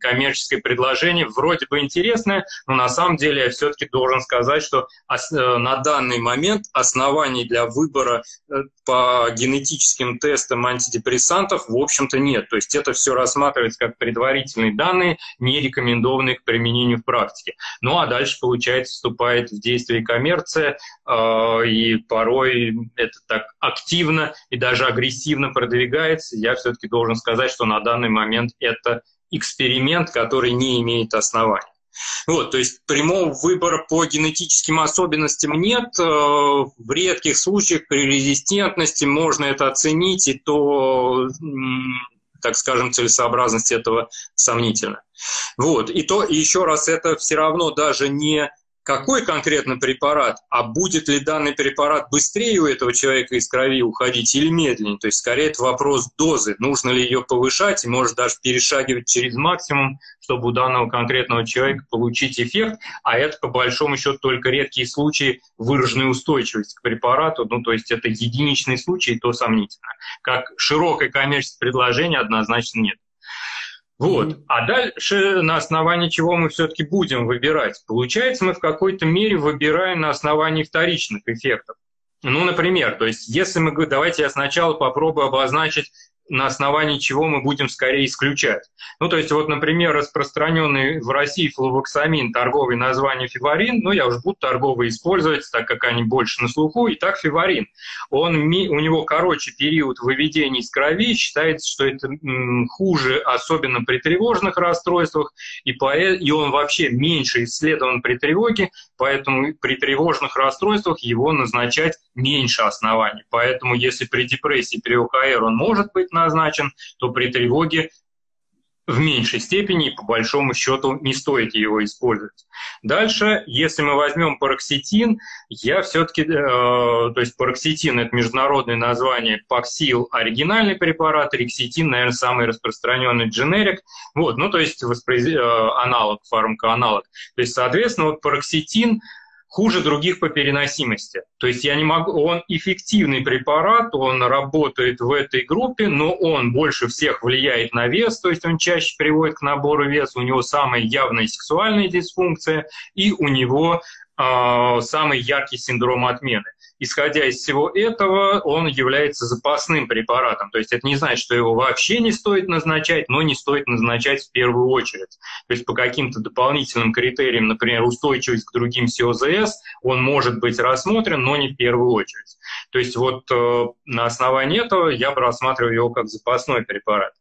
C: коммерческое предложение вроде бы интересное, но на самом деле я все-таки должен сказать, что э, на данный момент оснований для выбора по генетическим тестам антидепрессантов в общем-то нет. То есть это все рассматривается как предварительные данные, не рекомендованные к применению в практике. Ну а дальше, получается, вступает в действие коммерция, и порой это так активно и даже агрессивно продвигается, я все-таки должен сказать, что на данный момент это эксперимент, который не имеет оснований. Вот, то есть прямого выбора по генетическим особенностям нет. Э, в редких случаях при резистентности можно это оценить, и то, так скажем, целесообразность этого сомнительна. Вот, и то, и еще раз, это все равно даже не какой конкретно препарат, а будет ли данный препарат быстрее у этого человека из крови уходить или медленнее. То есть, скорее, это вопрос дозы. Нужно ли ее повышать и может даже перешагивать через максимум, чтобы у данного конкретного человека получить эффект. А это, по большому счету, только редкие случаи выраженной устойчивости к препарату. Ну, то есть, это единичный случай, то сомнительно. Как широкое коммерческое предложение однозначно нет. Вот. Mm-hmm. А дальше на основании чего мы все-таки будем выбирать? Получается, мы в какой-то мере выбираем на основании вторичных эффектов. Ну, например, то есть если мы... Давайте я сначала попробую обозначить на основании чего мы будем скорее исключать. Ну, то есть, вот, например, распространенный в России флувоксамин, торговый название фиварин, ну, я уже буду торговый использовать, так как они больше на слуху, и так фиварин. Он, у него короче период выведения из крови, считается, что это хуже, особенно при тревожных расстройствах, и, по, и он вообще меньше исследован при тревоге, поэтому при тревожных расстройствах его назначать меньше оснований. Поэтому если при депрессии, при ОКР он может быть назначен, то при тревоге в меньшей степени, по большому счету не стоит его использовать. Дальше, если мы возьмем пароксетин, я все-таки, э, то есть пароксетин это международное название, паксил оригинальный препарат, рекситин, наверное, самый распространенный дженерик, вот, ну то есть воспроиз... э, аналог, фармакоаналог. То есть, соответственно, вот пароксетин хуже других по переносимости. То есть я не могу, он эффективный препарат, он работает в этой группе, но он больше всех влияет на вес, то есть он чаще приводит к набору веса, у него самая явная сексуальная дисфункция, и у него э, самый яркий синдром отмены. Исходя из всего этого, он является запасным препаратом. То есть это не значит, что его вообще не стоит назначать, но не стоит назначать в первую очередь. То есть по каким-то дополнительным критериям, например, устойчивость к другим СОЗС, он может быть рассмотрен, но не в первую очередь. То есть вот э, на основании этого я бы рассматривал его как запасной препарат.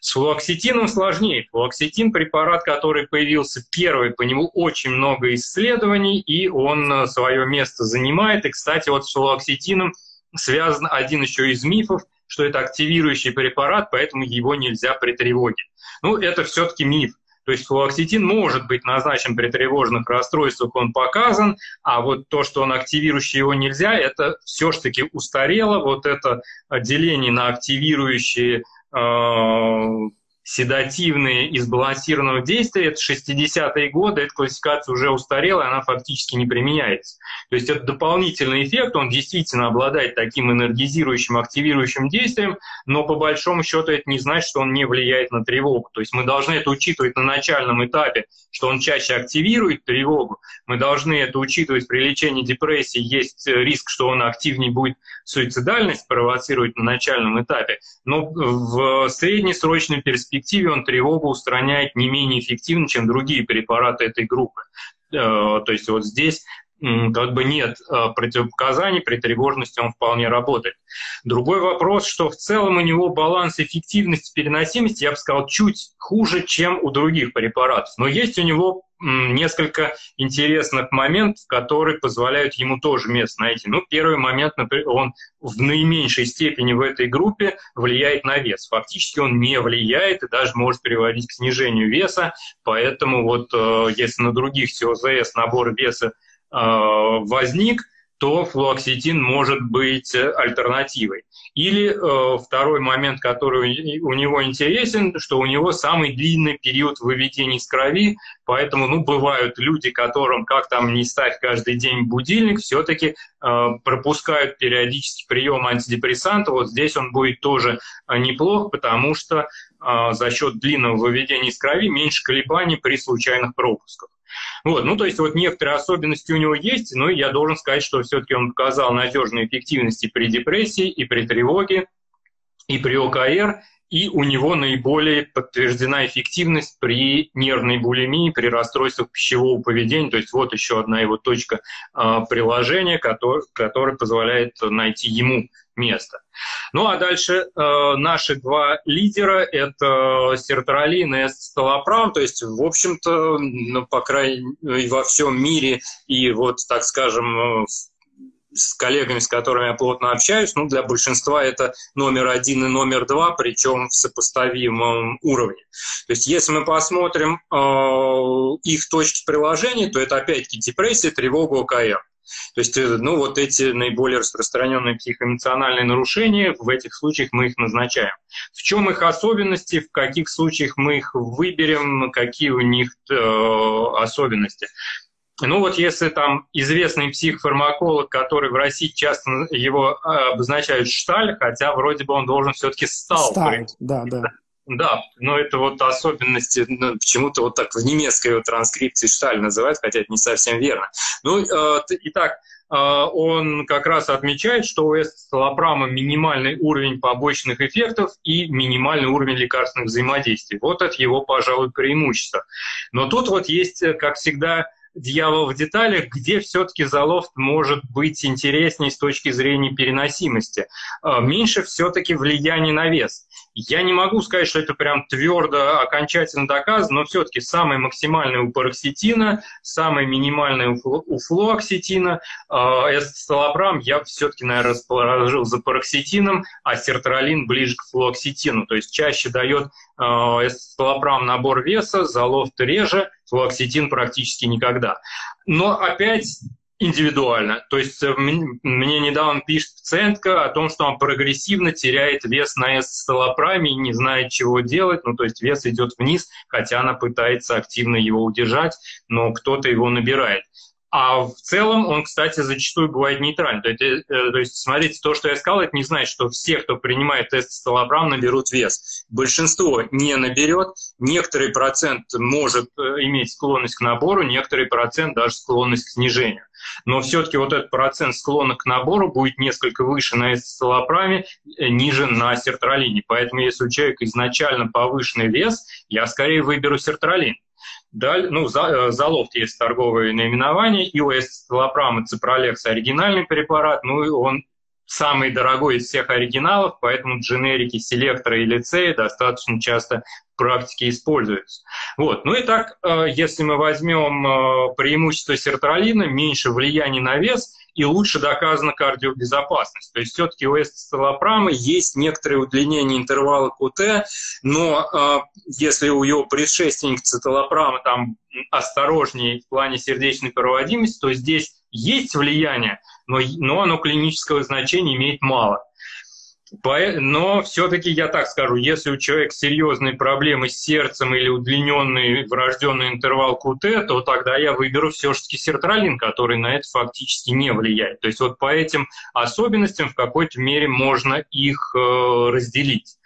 C: С флуоксетином сложнее. Флуоксетин – препарат, который появился первый, по нему очень много исследований, и он э, свое место занимает. И, кстати, вот с флуоксетином связан один еще из мифов, что это активирующий препарат, поэтому его нельзя при тревоге. Ну, это все-таки миф. То есть флуоксетин может быть назначен при тревожных расстройствах, он показан, а вот то, что он активирующий его нельзя, это все-таки устарело. Вот это деление на активирующие э, седативные и сбалансированного действия, это 60-е годы, эта классификация уже устарела, она фактически не применяется. То есть это дополнительный эффект, он действительно обладает таким энергизирующим, активирующим действием, но по большому счету это не значит, что он не влияет на тревогу. То есть мы должны это учитывать на начальном этапе, что он чаще активирует тревогу, мы должны это учитывать при лечении депрессии, есть риск, что он активнее будет суицидальность провоцировать на начальном этапе, но в среднесрочной перспективе перспективе он тревогу устраняет не менее эффективно, чем другие препараты этой группы. Э, то есть вот здесь как бы нет э, противопоказаний, при тревожности он вполне работает. Другой вопрос, что в целом у него баланс эффективности, переносимости, я бы сказал, чуть хуже, чем у других препаратов. Но есть у него несколько интересных моментов, которые позволяют ему тоже место найти. Ну, первый момент, например, он в наименьшей степени в этой группе влияет на вес. Фактически он не влияет и даже может приводить к снижению веса, поэтому вот э, если на других СОЗС набор веса э, возник, то флуоксетин может быть альтернативой. Или э, второй момент, который у него интересен, что у него самый длинный период выведения из крови, поэтому, ну, бывают люди, которым, как там не ставь каждый день будильник, все-таки э, пропускают периодически прием антидепрессанта. Вот здесь он будет тоже э, неплох, потому что э, за счет длинного выведения из крови меньше колебаний при случайных пропусках. Вот, ну, то есть вот некоторые особенности у него есть, но я должен сказать, что все-таки он показал надежную эффективность и при депрессии, и при тревоге, и при ОКР, и у него наиболее подтверждена эффективность при нервной булимии, при расстройствах пищевого поведения. То есть вот еще одна его точка э, приложения, который, который позволяет найти ему место. Ну а дальше э, наши два лидера – это сертралин и эстолопром, то есть, в общем-то, ну, по крайней во всем мире и вот, так скажем, с коллегами, с которыми я плотно общаюсь, ну, для большинства это номер один и номер два, причем в сопоставимом уровне. То есть, если мы посмотрим э, их точки приложения, то это опять-таки депрессия, тревога, ОКР. То есть, э, ну, вот эти наиболее распространенные психоэмоциональные нарушения, в этих случаях мы их назначаем. В чем их особенности, в каких случаях мы их выберем, какие у них э, особенности? Ну вот если там известный психофармаколог, который в России часто его э, обозначают Шталь, хотя вроде бы он должен все-таки стал.
B: Сталь, да, да.
C: Да, но это вот особенности, ну, почему-то вот так в немецкой вот транскрипции Шталь называют, хотя это не совсем верно. Ну, э, итак, он как раз отмечает, что у эстолопрама минимальный уровень побочных эффектов и минимальный уровень лекарственных взаимодействий. Вот это его, пожалуй, преимущество. Но тут вот есть, как всегда, дьявол в деталях, где все-таки залофт может быть интереснее с точки зрения переносимости. А, меньше все-таки влияние на вес. Я не могу сказать, что это прям твердо, окончательно доказано, но все-таки самый максимальный у пароксетина, самый минимальный у флуоксетина. А, эстолопрам я все-таки, наверное, расположил за пароксетином, а сертралин ближе к флуоксетину. То есть чаще дает а, эстолопрам набор веса, залофт реже, флуоксетин практически никогда. Но опять индивидуально. То есть э, мне недавно пишет пациентка о том, что он прогрессивно теряет вес на эсцелопраме и не знает, чего делать. Ну, то есть вес идет вниз, хотя она пытается активно его удержать, но кто-то его набирает. А в целом он, кстати, зачастую бывает нейтральным. То есть, э, то есть, смотрите, то, что я сказал, это не значит, что все, кто принимает тест столобрам, наберут вес. Большинство не наберет, некоторый процент может э, иметь склонность к набору, некоторый процент даже склонность к снижению. Но все-таки вот этот процент склонных к набору будет несколько выше на эсцелопраме, э, ниже на сертралине. Поэтому если у человека изначально повышенный вес, я скорее выберу сертралин. Далее, ну, за, э, Залофт есть торговое наименование, и у эстелопрама ципролекс оригинальный препарат, ну и он самый дорогой из всех оригиналов, поэтому дженерики селектора и лицея достаточно часто в практике используются. Вот. Ну и так, э, если мы возьмем э, преимущество сертралина, меньше влияния на вес – и лучше доказана кардиобезопасность. То есть все-таки у эстолопрама есть некоторые удлинения интервала QT, но э, если у его предшественника циталопрама там осторожнее в плане сердечной проводимости, то здесь есть влияние, но, но оно клинического значения имеет мало. Но все-таки я так скажу, если у человека серьезные проблемы с сердцем или удлиненный врожденный интервал КУТ, то тогда я выберу все-таки сертралин, который на это фактически не влияет. То есть вот по этим особенностям в какой-то мере можно их э, разделить.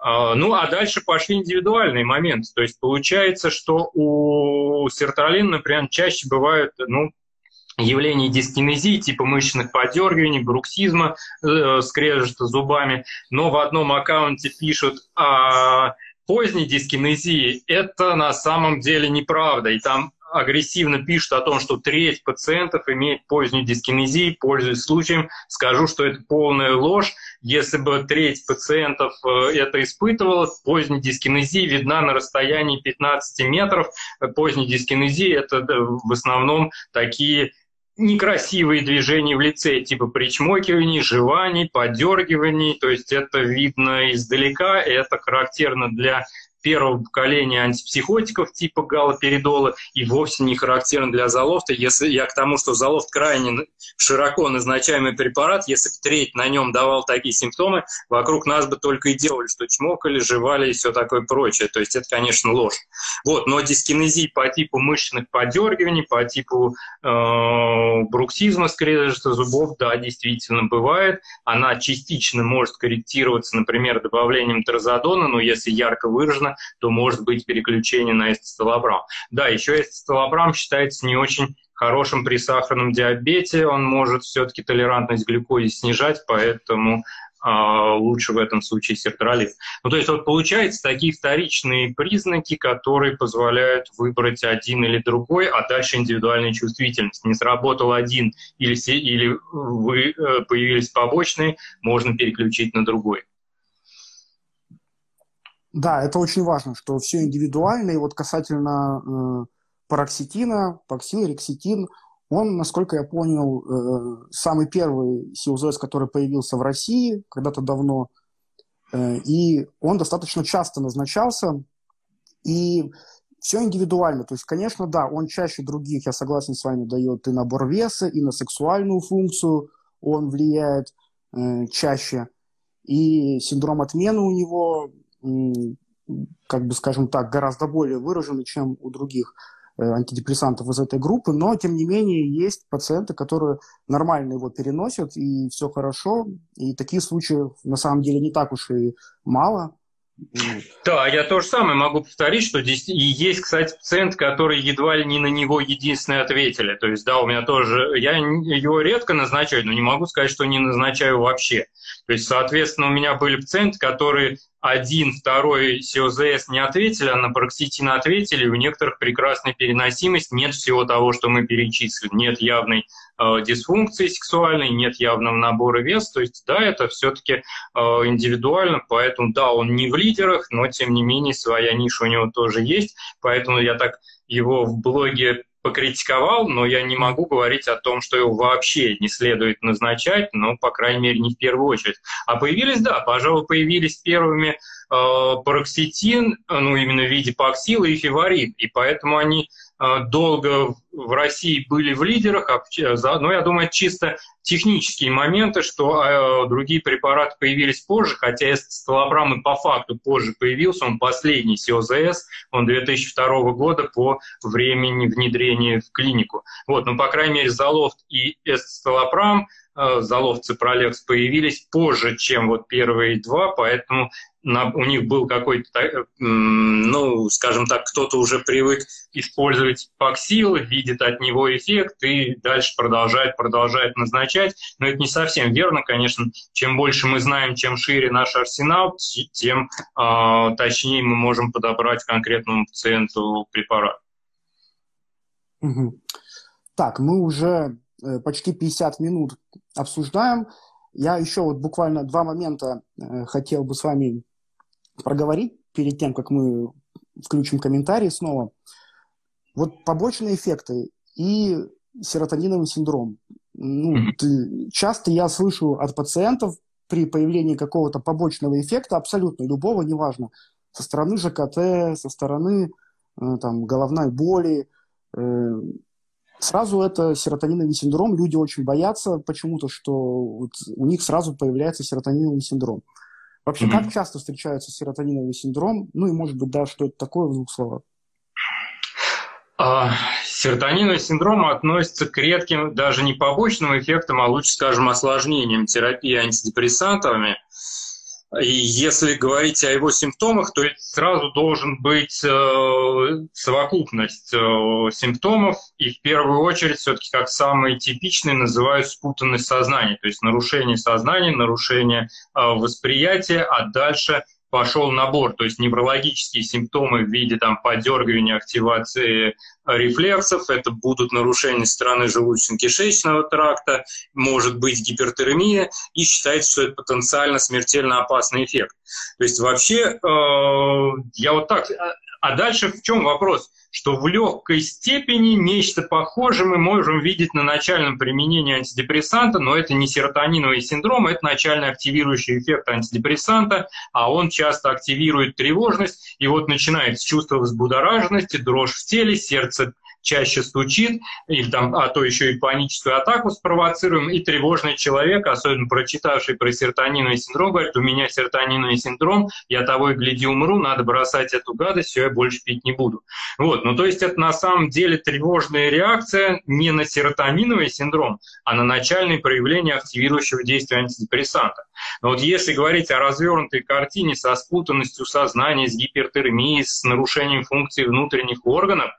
C: А, ну, а дальше пошли индивидуальные моменты. То есть получается, что у сертралина, например, чаще бывают, ну, явлений дискинезии, типа мышечных подергиваний, бруксизма, э, скрежета зубами, но в одном аккаунте пишут о поздней дискинезии. Это на самом деле неправда. И там агрессивно пишут о том, что треть пациентов имеет позднюю дискинезию, пользуясь случаем, скажу, что это полная ложь. Если бы треть пациентов э, это испытывала, поздняя дискинезия видна на расстоянии 15 метров. Поздняя дискинезия – это в основном такие некрасивые движения в лице, типа причмокиваний, жеваний, подергиваний, то есть это видно издалека, это характерно для первого поколения антипсихотиков типа галоперидола и вовсе не характерен для залофта. Если я к тому, что залофт крайне широко назначаемый препарат, если бы треть на нем давал такие симптомы, вокруг нас бы только и делали, что чмокали, жевали и все такое прочее. То есть это, конечно, ложь. Вот, но дискинезии по типу мышечных подергиваний, по типу э, бруксизма, скрежета зубов, да, действительно бывает. Она частично может корректироваться, например, добавлением тразодона, но если ярко выражено, то может быть переключение на эстетолобрам. Да, еще эстетолобрам считается не очень хорошим при сахарном диабете, он может все-таки толерантность глюкозе снижать, поэтому а, лучше в этом случае сертралин. Ну, то есть вот получается такие вторичные признаки, которые позволяют выбрать один или другой, а дальше индивидуальная чувствительность. Не сработал один или, или вы, э, появились побочные, можно переключить на другой.
B: Да, это очень важно, что все индивидуально. И вот касательно э, пароксетина, паксилрексетин, он, насколько я понял, э, самый первый силзоис, который появился в России когда-то давно. Э, и он достаточно часто назначался. И все индивидуально. То есть, конечно, да, он чаще других, я согласен с вами, дает и набор веса, и на сексуальную функцию он влияет э, чаще. И синдром отмены у него как бы, скажем так, гораздо более выражены, чем у других э, антидепрессантов из этой группы, но, тем не менее, есть пациенты, которые нормально его переносят, и все хорошо, и таких случаев, на самом деле, не так уж и мало,
C: Да, я то же самое могу повторить, что здесь есть, кстати, пациент, который едва ли не на него единственный ответили. То есть, да, у меня тоже, я его редко назначаю, но не могу сказать, что не назначаю вообще. То есть, соответственно, у меня были пациенты, которые один, второй СИОЗС не ответили, а на пароксетин ответили, у некоторых прекрасная переносимость, нет всего того, что мы перечислили, нет явной э, дисфункции сексуальной, нет явного набора веса, то есть да, это все-таки э, индивидуально, поэтому да, он не в лидерах, но тем не менее своя ниша у него тоже есть, поэтому я так его в блоге покритиковал, но я не могу говорить о том, что его вообще не следует назначать, ну, по крайней мере, не в первую очередь. А появились, да, пожалуй, появились первыми э, пароксетин, ну, именно в виде паксила и фиварид, и поэтому они Э, долго в России были в лидерах, а но я думаю, чисто технические моменты, что э, другие препараты появились позже, хотя эстолапрам и по факту позже появился, он последний СИОЗС, он 2002 года по времени внедрения в клинику. Вот, ну, по крайней мере, Залофт и эстолапрам э, Залов Ципролекс появились позже, чем вот первые два, поэтому на, у них был какой-то, ну, скажем так, кто-то уже привык использовать паксил, видит от него эффект и дальше продолжает, продолжает назначать. Но это не совсем верно, конечно. Чем больше мы знаем, чем шире наш арсенал, тем э, точнее мы можем подобрать конкретному пациенту препарат.
B: Так, мы уже э, почти 50 минут обсуждаем. Я еще вот буквально два момента э, хотел бы с вами проговорить перед тем, как мы включим комментарии снова. Вот побочные эффекты и серотониновый синдром. Ну, ты, часто я слышу от пациентов при появлении какого-то побочного эффекта, абсолютно любого, неважно, со стороны ЖКТ, со стороны э, там, головной боли, э, сразу это серотониновый синдром. Люди очень боятся почему-то, что вот у них сразу появляется серотониновый синдром. Вообще, mm-hmm. как часто встречается серотониновый синдром? Ну и, может быть, да, что это такое в двух словах?
C: А, серотониновый синдром относится к редким, даже не побочным эффектам, а лучше скажем осложнениям терапии антидепрессантами. И если говорить о его симптомах, то сразу должен быть э, совокупность э, симптомов, и в первую очередь все-таки как самые типичные называют спутанность сознания, то есть нарушение сознания, нарушение э, восприятия, а дальше – пошел набор, то есть неврологические симптомы в виде там, подергивания, активации рефлексов, это будут нарушения стороны желудочно-кишечного тракта, может быть гипертермия, и считается, что это потенциально смертельно опасный эффект. То есть вообще, э, я вот так... А, дальше в чем вопрос? что в легкой степени нечто похожее мы можем видеть на начальном применении антидепрессанта, но это не серотониновый синдром, это начальный активирующий эффект антидепрессанта, а он часто активирует тревожность, и вот начинает с чувства взбудораженности, дрожь в теле, сердце чаще стучит, или там, а то еще и паническую атаку спровоцируем, и тревожный человек, особенно прочитавший про серотониновый синдром, говорит, у меня серотониновый синдром, я того и гляди умру, надо бросать эту гадость, все, я больше пить не буду. Вот, ну то есть это на самом деле тревожная реакция не на серотониновый синдром, а на начальные проявления активирующего действия антидепрессанта. Но вот если говорить о развернутой картине со спутанностью сознания, с гипертермией, с нарушением функций внутренних органов,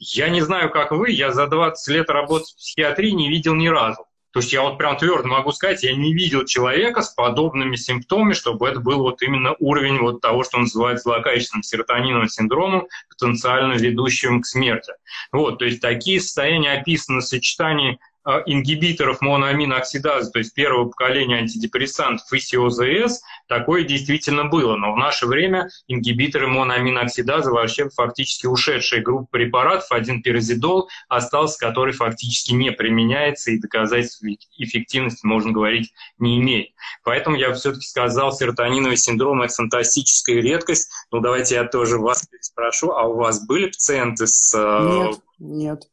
C: я не знаю, как вы, я за 20 лет работы в психиатрии не видел ни разу. То есть я вот прям твердо могу сказать, я не видел человека с подобными симптомами, чтобы это был вот именно уровень вот того, что называют злокачественным серотониновым синдромом, потенциально ведущим к смерти. Вот, то есть такие состояния описаны в сочетании ингибиторов моноаминоксидазы, то есть первого поколения антидепрессантов и СИОЗС, такое действительно было. Но в наше время ингибиторы моноаминоксидазы вообще фактически ушедшая группа препаратов, один пиразидол остался, который фактически не применяется и доказательств эффективности, можно говорить, не имеет. Поэтому я все-таки сказал, серотониновый синдром – это фантастическая редкость. Ну, давайте я тоже вас спрошу, а у вас были пациенты с...
B: Э, нет, нет.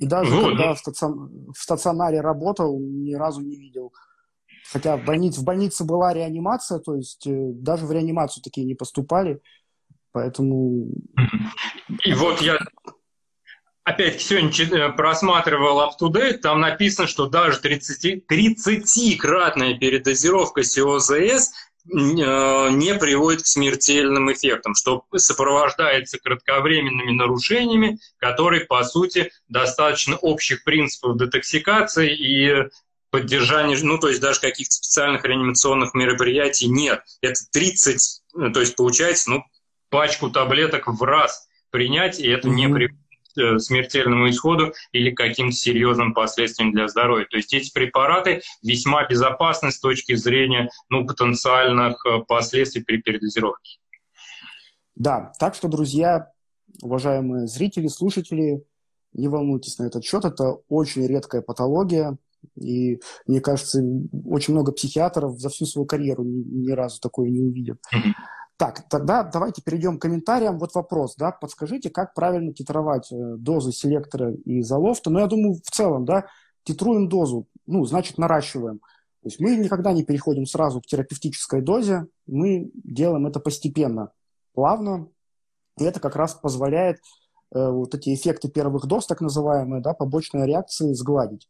B: И даже ну, когда в, стацион... в стационаре работал, ни разу не видел. Хотя в больнице, в больнице была реанимация, то есть э, даже в реанимацию такие не поступали. Поэтому...
C: И вот я опять сегодня э, просматривал UpToDate, там написано, что даже 30, 30-кратная передозировка СИОЗС не приводит к смертельным эффектам, что сопровождается кратковременными нарушениями, которые, по сути, достаточно общих принципов детоксикации и поддержания, ну, то есть даже каких-то специальных реанимационных мероприятий нет. Это 30, ну, то есть получается, ну, пачку таблеток в раз принять, и это не приводит э, смертельному исходу или каким-то серьезным последствиям для здоровья. То есть эти препараты весьма безопасны с точки зрения ну, потенциальных э, последствий при передозировке.
B: Да, так что, друзья, уважаемые зрители, слушатели, не волнуйтесь на этот счет, это очень редкая патология, и мне кажется, очень много психиатров за всю свою карьеру ни, ни разу такое не увидят. Так, тогда давайте перейдем к комментариям. Вот вопрос, да, подскажите, как правильно титровать э, дозы селектора и залофта? Ну, я думаю, в целом, да, титруем дозу, ну, значит, наращиваем. То есть мы никогда не переходим сразу к терапевтической дозе, мы делаем это постепенно, плавно, и это как раз позволяет э, вот эти эффекты первых доз, так называемые, да, побочные реакции сгладить.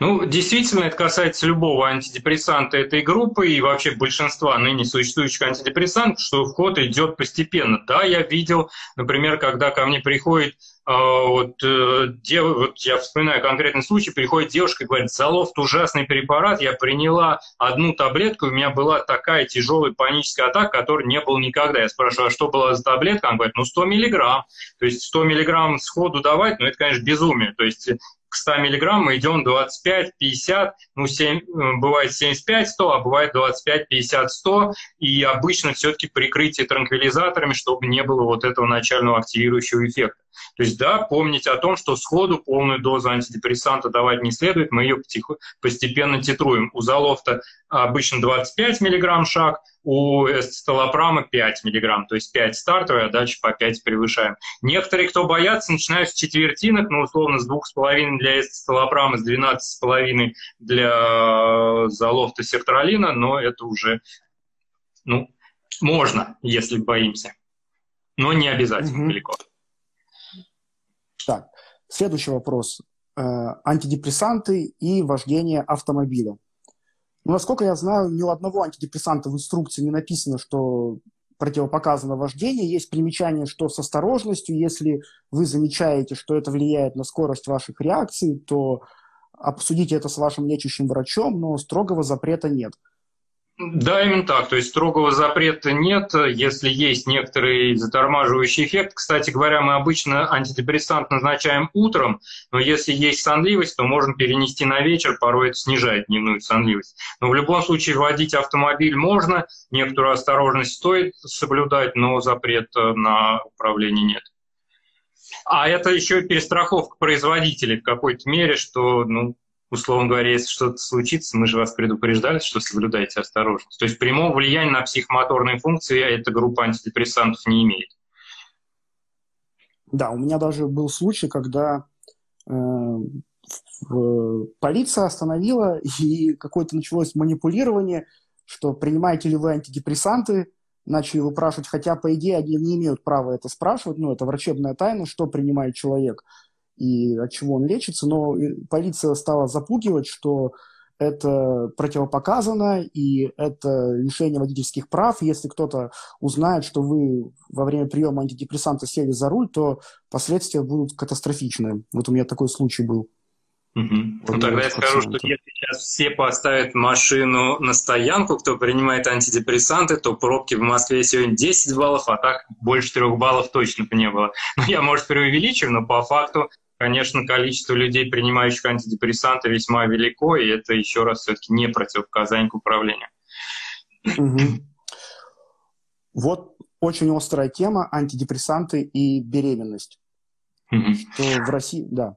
C: Ну, действительно, это касается любого антидепрессанта этой группы и вообще большинства ныне существующих антидепрессантов, что вход идет постепенно. Да, я видел, например, когда ко мне приходит э, вот, э, дев, вот я вспоминаю конкретный случай, приходит девушка и говорит, Залофт ужасный препарат, я приняла одну таблетку, у меня была такая тяжелая паническая атака, которой не было никогда. Я спрашиваю, а что была за таблетка? Она говорит, ну 100 миллиграмм. То есть 100 миллиграмм сходу давать, ну это, конечно, безумие. То есть к 100 миллиграмм мы идем 25, 50, ну, 7, э, бывает 75, 100, а бывает 25, 50, 100. И обычно все-таки прикрытие транквилизаторами, чтобы не было вот этого начального активирующего эффекта. То есть, да, помнить о том, что сходу полную дозу антидепрессанта давать не следует, мы ее постепенно титруем. У залофта обычно 25 миллиграмм шаг, у эстолопрама 5 миллиграмм, то есть 5 стартовые, а дальше по 5 превышаем. Некоторые, кто боятся, начинают с четвертинок, ну, условно, с 2,5 для эстолопрама, с 12,5 для залофта сертралина, но это уже, ну, можно, если боимся, но не обязательно угу. далеко.
B: Так, следующий вопрос. Э, антидепрессанты и вождение автомобиля. Ну, насколько я знаю, ни у одного антидепрессанта в инструкции не написано, что противопоказано вождение. Есть примечание, что с осторожностью, если вы замечаете, что это влияет на скорость ваших реакций, то обсудите это с вашим лечащим врачом, но строгого запрета нет.
C: Да, именно так. То есть строгого запрета нет, если есть некоторый затормаживающий эффект. Кстати говоря, мы обычно антидепрессант назначаем утром, но если есть сонливость, то можно перенести на вечер, порой это снижает дневную сонливость. Но в любом случае водить автомобиль можно, некоторую осторожность стоит соблюдать, но запрета на управление нет. А это еще перестраховка производителей в какой-то мере, что ну, условно говоря, если что-то случится, мы же вас предупреждали, что соблюдайте осторожность. То есть прямого влияния на психомоторные функции эта группа антидепрессантов не имеет.
B: Да, у меня даже был случай, когда э, полиция остановила, и какое-то началось манипулирование, что принимаете ли вы антидепрессанты, начали выпрашивать, хотя, по идее, они не имеют права это спрашивать, ну, это врачебная тайна, что принимает человек – и от чего он лечится, но полиция стала запугивать, что это противопоказано, и это лишение водительских прав. Если кто-то узнает, что вы во время приема антидепрессанта сели за руль, то последствия будут катастрофичные. Вот у меня такой случай был.
C: Угу. Вот ну, тогда я скажу, что если сейчас все поставят машину на стоянку, кто принимает антидепрессанты, то пробки в Москве сегодня 10 баллов, а так больше 3 баллов точно бы не было. Ну, я, может, преувеличиваю, но по факту конечно, количество людей, принимающих антидепрессанты, весьма велико, и это еще раз все-таки не противопоказание к управлению.
B: Угу. Вот очень острая тема антидепрессанты и беременность. Угу. Что в России, да.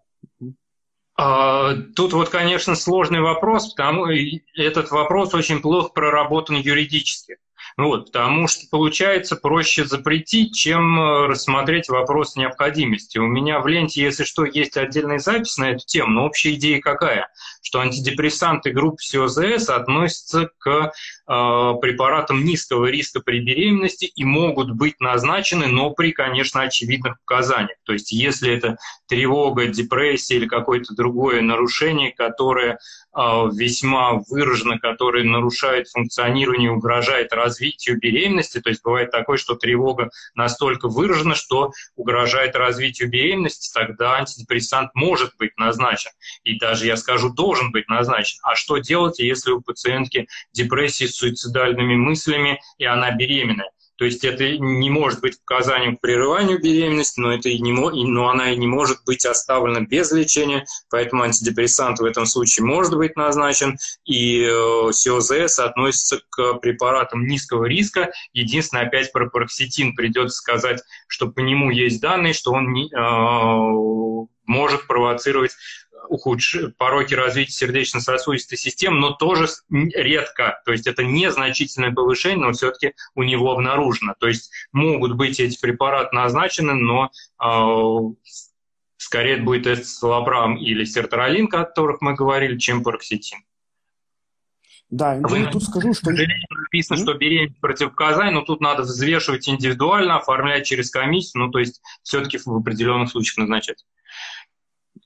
C: А, тут вот, конечно, сложный вопрос, потому этот вопрос очень плохо проработан юридически. Вот, потому что получается проще запретить, чем э, рассмотреть вопрос необходимости. У меня в ленте, если что, есть отдельная запись на эту тему, но общая идея какая? Что антидепрессанты группы СОЗС относятся к препаратом низкого риска при беременности и могут быть назначены, но при, конечно, очевидных показаниях. То есть если это тревога, депрессия или какое-то другое нарушение, которое а, весьма выражено, который нарушает функционирование, угрожает развитию беременности. То есть бывает такое, что тревога настолько выражена, что угрожает развитию беременности, тогда антидепрессант может быть назначен. И даже, я скажу, должен быть назначен. А что делать, если у пациентки депрессия суицидальными мыслями, и она беременная? То есть это не может быть показанием к прерыванию беременности, но, это и не, но она и не может быть оставлена без лечения, поэтому антидепрессант в этом случае может быть назначен, и э, СИОЗС относится к препаратам низкого риска. Единственное, опять про пароксетин придется сказать, что по нему есть данные, что он не, э, может провоцировать ухудш... пороки развития сердечно-сосудистой системы, но тоже редко. То есть это незначительное повышение, но все-таки у него обнаружено. То есть могут быть эти препараты назначены, но э, скорее будет эсцелобрам или сертралин, о которых мы говорили, чем пароксетин.
B: Да, я тут скажу, что...
C: Написано, mm-hmm. что беременность противопоказаний, но тут надо взвешивать индивидуально, оформлять через комиссию, ну, то есть все-таки в определенных случаях назначать.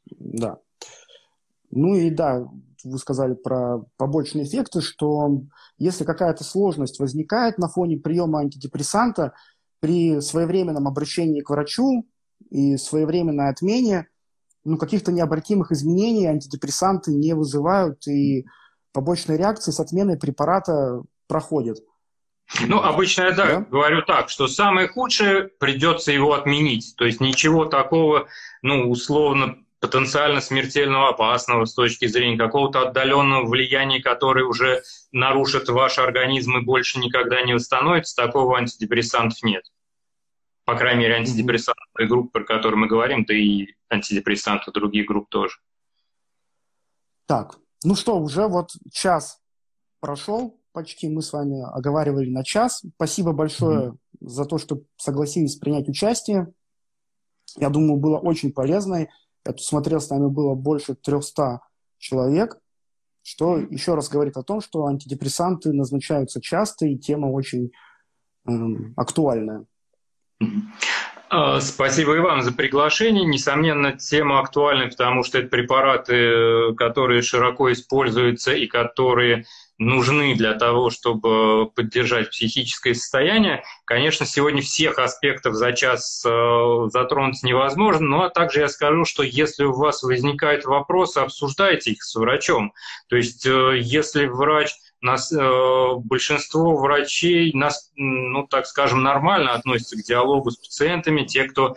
B: Да. Ну и да, вы сказали про побочные эффекты, что если какая-то сложность возникает на фоне приема антидепрессанта, при своевременном обращении к врачу и своевременной отмене, ну, каких-то необратимых изменений антидепрессанты не вызывают, и побочные реакции с отменой препарата проходят.
C: Ну, обычно я да, да? говорю так, что самое худшее придется его отменить. То есть ничего такого, ну, условно потенциально смертельно опасного с точки зрения какого-то отдаленного влияния, которое уже нарушит ваш организм и больше никогда не восстановится, такого антидепрессантов нет. По крайней мере, антидепрессантов той группы, про которую мы говорим, да и антидепрессантов других групп тоже.
B: Так, ну что, уже вот час прошел, почти мы с вами оговаривали на час. Спасибо большое mm-hmm. за то, что согласились принять участие. Я думаю, было очень полезно. Я тут смотрел, с нами было больше 300 человек, что еще раз говорит о том, что антидепрессанты назначаются часто, и тема очень эм, актуальная.
C: А, спасибо и вам за приглашение. Несомненно, тема актуальна, потому что это препараты, которые широко используются и которые нужны для того, чтобы поддержать психическое состояние. Конечно, сегодня всех аспектов за час э, затронуть невозможно, но также я скажу, что если у вас возникают вопросы, обсуждайте их с врачом. То есть, э, если врач нас, э, большинство врачей, нас, ну, так скажем, нормально относятся к диалогу с пациентами. Те, кто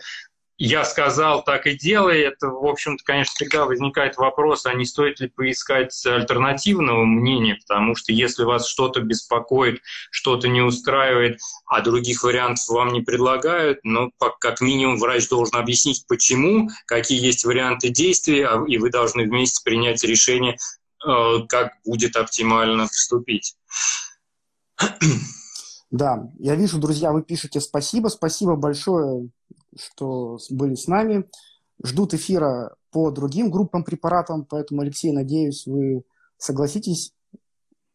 C: я сказал, так и делай. Это, в общем-то, конечно, всегда возникает вопрос, а не стоит ли поискать альтернативного мнения, потому что если вас что-то беспокоит, что-то не устраивает, а других вариантов вам не предлагают, ну, как минимум врач должен объяснить, почему, какие есть варианты действий, а, и вы должны вместе принять решение, э, как будет оптимально поступить.
B: Да, я вижу, друзья, вы пишете спасибо. Спасибо большое что были с нами. Ждут эфира по другим группам препаратам, поэтому, Алексей, надеюсь, вы согласитесь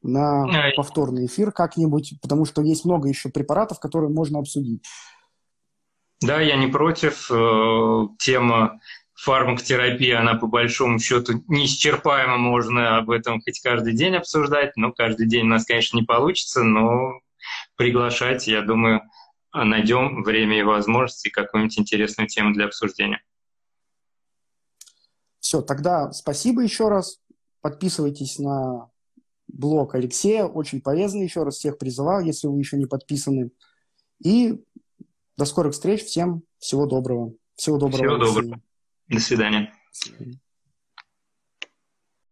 B: на повторный эфир как-нибудь, потому что есть много еще препаратов, которые можно обсудить.
C: Да, я не против. Э, тема фармакотерапии, она по большому счету неисчерпаема, можно об этом хоть каждый день обсуждать, но каждый день у нас, конечно, не получится, но приглашать, я думаю, найдем время и возможности какую-нибудь интересную тему для обсуждения.
B: Все, тогда спасибо еще раз. Подписывайтесь на блог Алексея, очень полезный. Еще раз всех призываю, если вы еще не подписаны. И до скорых встреч. Всем всего доброго.
C: Всего доброго. Всего доброго. До свидания. До свидания.